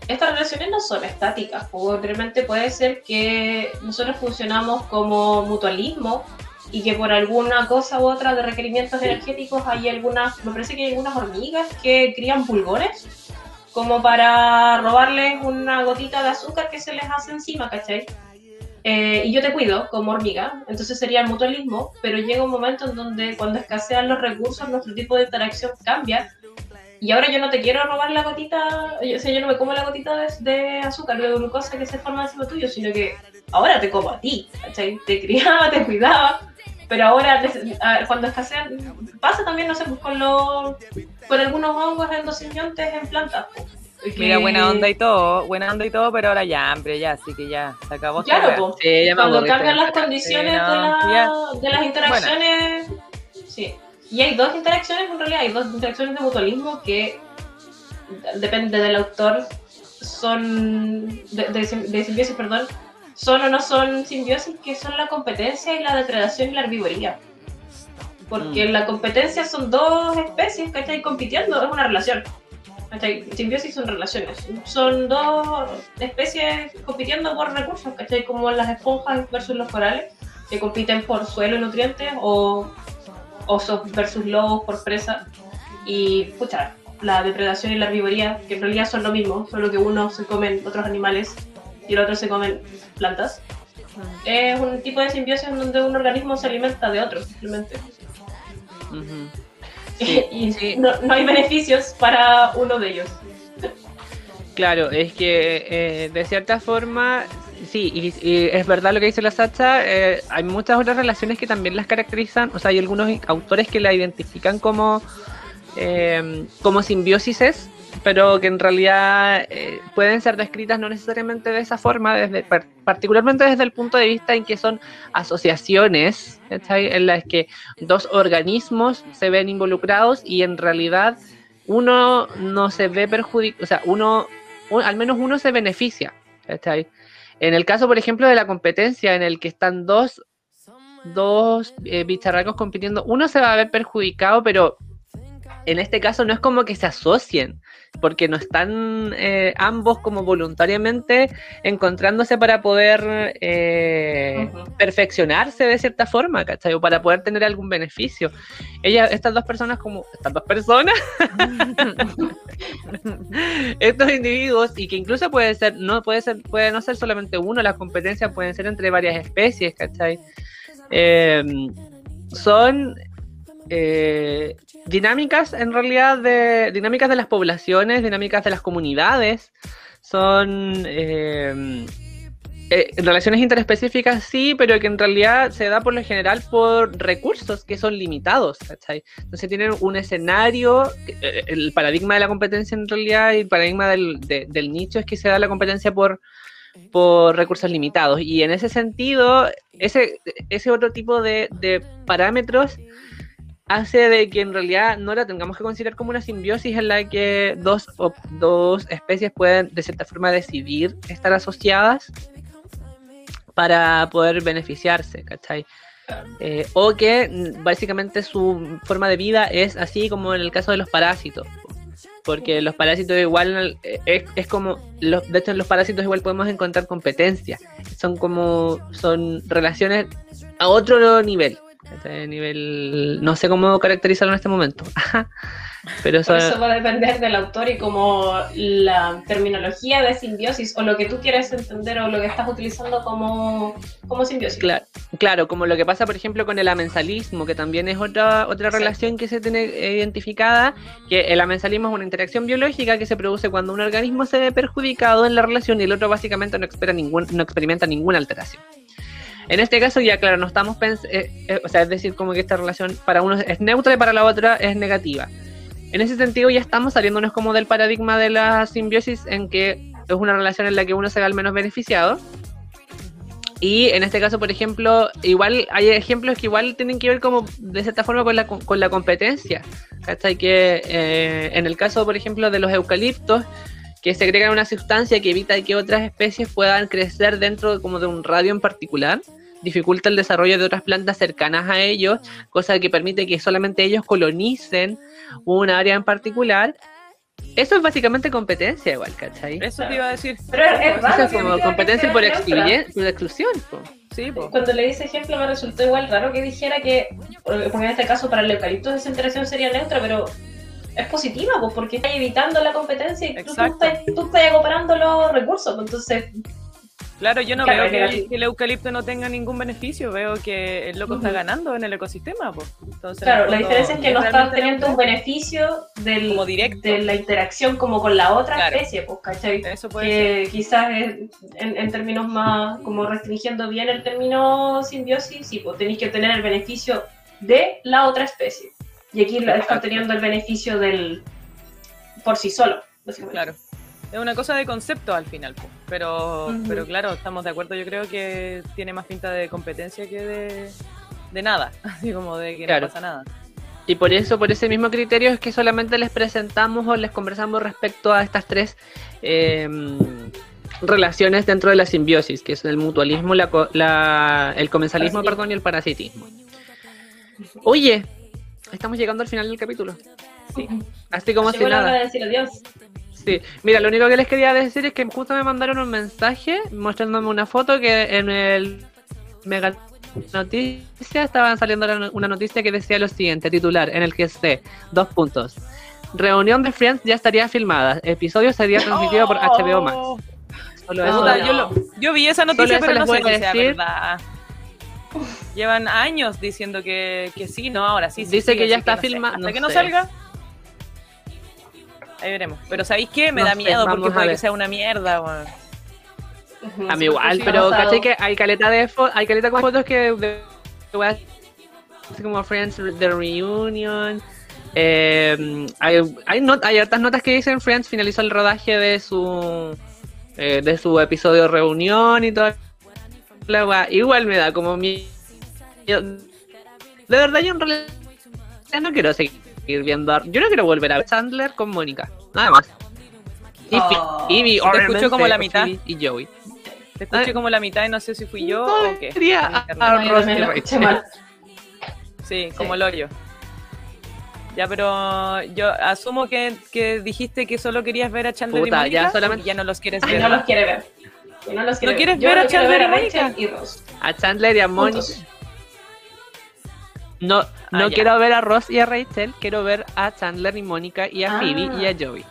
estas relaciones no son estáticas, o realmente puede ser que nosotros funcionamos como mutualismo y que por alguna cosa u otra de requerimientos energéticos hay algunas, me parece que hay algunas hormigas que crían pulgones como para robarles una gotita de azúcar que se les hace encima, ¿cachai? Eh, y yo te cuido como hormiga, entonces sería el mutualismo, pero llega un momento en donde cuando escasean los recursos nuestro tipo de interacción cambia y ahora yo no te quiero robar la gotita, o sea, yo no me como la gotita de, azúcar, de glucosa que se forma encima tuyo, sino que ahora te como a ti, ¿cachai? Te criaba, te cuidaba, pero ahora cuando escasean, pasa también, no sé, pues con, los, con algunos hongos endosimbiontes en plantas. Pues, Mira, buena onda y todo, buena onda y todo, pero ahora ya hambre, ya, así que ya, se acabó. Claro, pues, cuando cambian las condiciones de, de, las interacciones, sí. Y hay dos interacciones, en realidad, hay dos interacciones de mutualismo que depende del autor, son de, simbiosis, perdón, son o no son simbiosis, que son la competencia y la depredación y la herbivoría. Porque mm. la competencia son dos especies que están compitiendo, es una relación. Simbiosis son relaciones. Son dos especies compitiendo por recursos, ¿cachai? Como las esponjas versus los corales, que compiten por suelo y nutrientes, o osos versus lobos por presa. Y, pucha, la depredación y la herbivoría, que en realidad son lo mismo, solo que uno se comen otros animales y el otro se comen plantas. Es un tipo de simbiosis en donde un organismo se alimenta de otro, simplemente. (laughs) y No, hay beneficios para uno de ellos. Claro, es que eh, de cierta forma sí, y, es verdad lo que dice la Sacha, eh, hay muchas otras relaciones que también las caracterizan, o sea, hay algunos autores que la identifican como, eh, como simbiosises, pero que en realidad eh, pueden ser descritas no necesariamente de esa forma, desde, particularmente desde el punto de vista en que son asociaciones, en las que dos organismos se ven involucrados y en realidad uno no se ve perjudicado, o sea, uno, al menos uno se beneficia. ¿está en el caso, por ejemplo, de la competencia en el que están dos, dos eh, bicharracos compitiendo, uno se va a ver perjudicado, pero en este caso no es como que se asocien, porque no están eh, ambos como voluntariamente encontrándose para poder eh, perfeccionarse de cierta forma, ¿cachai? O para poder tener algún beneficio. Ella, estas dos personas como, estas dos personas, (laughs) estos individuos, y que incluso puede ser, no puede ser, puede no ser solamente uno, las competencias pueden ser entre varias especies, ¿cachai? Eh, son eh, dinámicas en realidad de dinámicas de las poblaciones, dinámicas de las comunidades, son eh, eh, relaciones interespecíficas sí, pero que en realidad se da por lo general por recursos que son limitados, Entonces tienen un escenario, el paradigma de la competencia en realidad y el paradigma del, nicho es que se da la competencia por por recursos limitados. Y en ese sentido, ese, ese otro tipo de parámetros hace de que en realidad no la tengamos que considerar como una simbiosis en la que dos, dos especies pueden de cierta forma decidir estar asociadas para poder beneficiarse, ¿cachai? Eh, o que mm, básicamente su forma de vida es así como en el caso de los parásitos. Porque los parásitos igual eh, es, como, los, de hecho en los parásitos igual podemos encontrar competencia. Son como, son relaciones a otro nivel. Este nivel, no sé cómo caracterizarlo en este momento. (laughs) Pero eso... va a depender del autor y como la terminología de simbiosis o lo que tú quieres entender o lo que estás utilizando como, como simbiosis. Claro, claro, como lo que pasa, por ejemplo, con el amensalismo, que también es otra, otra relación que se tiene identificada, que el amensalismo es una interacción biológica que se produce cuando un organismo se ve perjudicado en la relación y el otro básicamente no, espera ningún, no experimenta ninguna alteración. En este caso ya, claro, no estamos pensando, eh, eh, o sea, es decir, como que esta relación para uno es neutra y para la otra es negativa. En ese sentido ya estamos saliéndonos como del paradigma de la simbiosis en que es una relación en la que uno se ve al menos beneficiado, Y en este caso, por ejemplo, igual hay ejemplos que igual tienen que ver como de cierta forma con la, con la competencia. Que eh, en el caso, por ejemplo, de los eucaliptos, que segregan una sustancia que evita que otras especies puedan crecer dentro como de un radio en particular, dificulta el desarrollo de otras plantas cercanas a ellos, cosa que permite que solamente ellos colonicen un área en particular eso es básicamente competencia igual, ¿cachai? Eso te iba a decir. Pero es, es raro. Eso es como competencia por, por exclusión. po. Sí, po. Cuando le hice ejemplo me resultó igual raro que dijera que, porque en este caso para el eucalipto esa interacción sería neutra, pero es positiva, pues, porque está evitando la competencia y tú, estás, tú estás acoparando los recursos, pues, entonces Claro, yo no Claro, veo que, el eucalipto no tenga ningún beneficio, veo que el loco está ganando en el ecosistema. Po. Entonces, Claro, la diferencia es que no estás realmente teniendo un beneficio del, Como directo. de la interacción como con la otra Claro. especie, pues, ¿cachai? Eso puede ser. Que quizás es- en, en términos más, como restringiendo bien el término simbiosis, sí, pues tenéis que tener el beneficio de la otra especie. Y aquí la- está teniendo el beneficio del por sí solo, básicamente. Claro. Es una cosa de concepto al final, po. pero, pero claro, estamos de acuerdo. Yo creo que tiene más pinta de competencia que de, de nada, (laughs) así como de que Claro. no pasa nada. Y por eso, por ese mismo criterio, es que solamente les presentamos o les conversamos respecto a estas tres eh, relaciones dentro de la simbiosis, que es el mutualismo, la, co- la- el comensalismo Parasitismo. perdón, y el parasitismo. Oye, estamos llegando al final del capítulo. Sí. Así como si Llegó nada. de decir adiós. Sí, mira, lo único que les quería decir es que justo me mandaron un mensaje mostrándome una foto que en el Mega Noticia estaban saliendo una noticia que decía lo siguiente, titular, en el que esté, dos puntos. Reunión de Friends ya estaría filmada, episodio sería transmitido por HBO Max. Oh, Solo eso. no. yo, lo- yo vi esa noticia, pero no sé si sea verdad. (laughs) Llevan años diciendo que, que sí, no, ahora sí. sí, Dice sí, que ya está no sé. filma- Hasta no que no sé. salga. Ahí veremos. Pero ¿sabéis qué? Me No da sé, miedo porque puede que sea una mierda, A mí igual, sí, pero caché que hay caleta de hay caleta con fotos que de, de- así como Friends The Reunion. eh, hay, hay, not- hay hartas notas que dicen Friends finalizó el rodaje de su eh, de su episodio reunión y todo la. Igual me da como miedo. De verdad yo en realidad no quiero seguir viendo a- yo no quiero volver a ver Chandler con Mónica, nada más. Y Phoe- Oh. Phoebe, escucho como la mitad. Phoebe y Joey. Te escuché Ah. como la mitad y no sé si fui yo No, o qué. a- a- Ross y mal. (laughs) Sí, Sí. como el hoyo. Ya, pero yo asumo que, que dijiste que solo querías ver a Chandler Puta, y Mónica. ya solamente- y ya no los quieres ver. no los quiere ver. No los ¿No quieres ver a no quiero Chandler ver y Mónica? Rachel y Ross. A Chandler y a Mónica. No, no Ah, ya. quiero ver a Ross y a Rachel, quiero ver a Chandler y Mónica y a Ah. Phoebe y a Joey.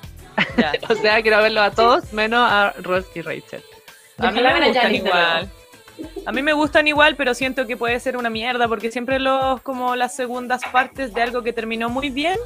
Ya. (laughs) O sea, quiero verlos a todos menos a Ross y Rachel. A mí me a gustan igual. A mí me gustan igual, pero siento que puede ser una mierda porque siempre los como las segundas partes de algo que terminó muy bien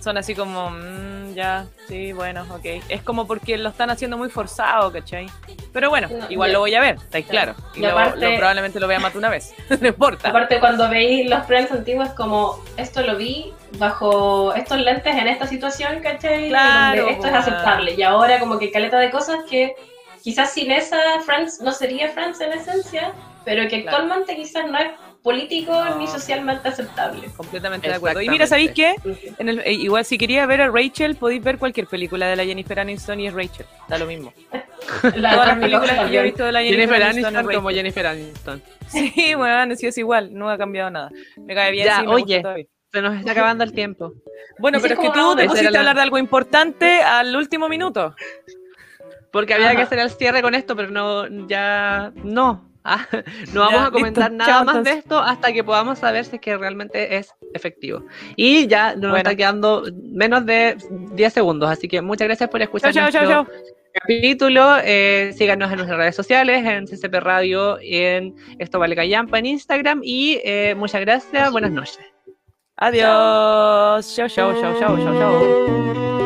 son así como mm, ya, sí, bueno, ok. Es como porque lo están haciendo muy forzado, ¿cachai? Pero bueno, No, igual lo voy a ver, estáis Claro. claro. Y, Y lo- aparte- lo- probablemente lo vea más de una vez. (laughs) no importa. Aparte, cuando veis los Friends antiguos, como esto lo vi bajo estos lentes en esta situación, ¿cachai? Claro, Donde esto es aceptable. Y ahora, como que caleta de cosas que quizás sin esa Friends no sería Friends en esencia, pero que Claro. actualmente quizás no es político No. ni socialmente aceptable. Completamente de acuerdo. Y mira, ¿sabéis qué? En el- eh, igual si quería ver a Rachel, podéis ver cualquier película de la Jennifer Aniston y es Rachel. Da lo mismo. (laughs) La Todas las películas que yo he visto de la Jennifer, Jennifer Aniston, Aniston como. Jennifer Aniston. Sí, (laughs) bueno, sí es igual, no ha cambiado nada. Me cae bien, Ya, sí, me gusta oye. Se nos está acabando el tiempo. Bueno, pero es que tú te pusiste la- a hablar de algo importante al último minuto. Porque había Ajá. que hacer el cierre con esto, pero no, ya no. Ah, (laughs) no vamos Ya, a comentar listo, nada chao, más de esto hasta que podamos saber si es que realmente es efectivo. Y ya nos Bueno. está quedando menos de 10 segundos, así que muchas gracias por escuchar chao, nuestro chao. capítulo. Eh, síganos en nuestras redes sociales, en CCP Radio, en Esto Vale Callampa, en Instagram. Y eh, muchas gracias, buenas noches. Adiós. Chao, chao, chao, chao, chao, chao.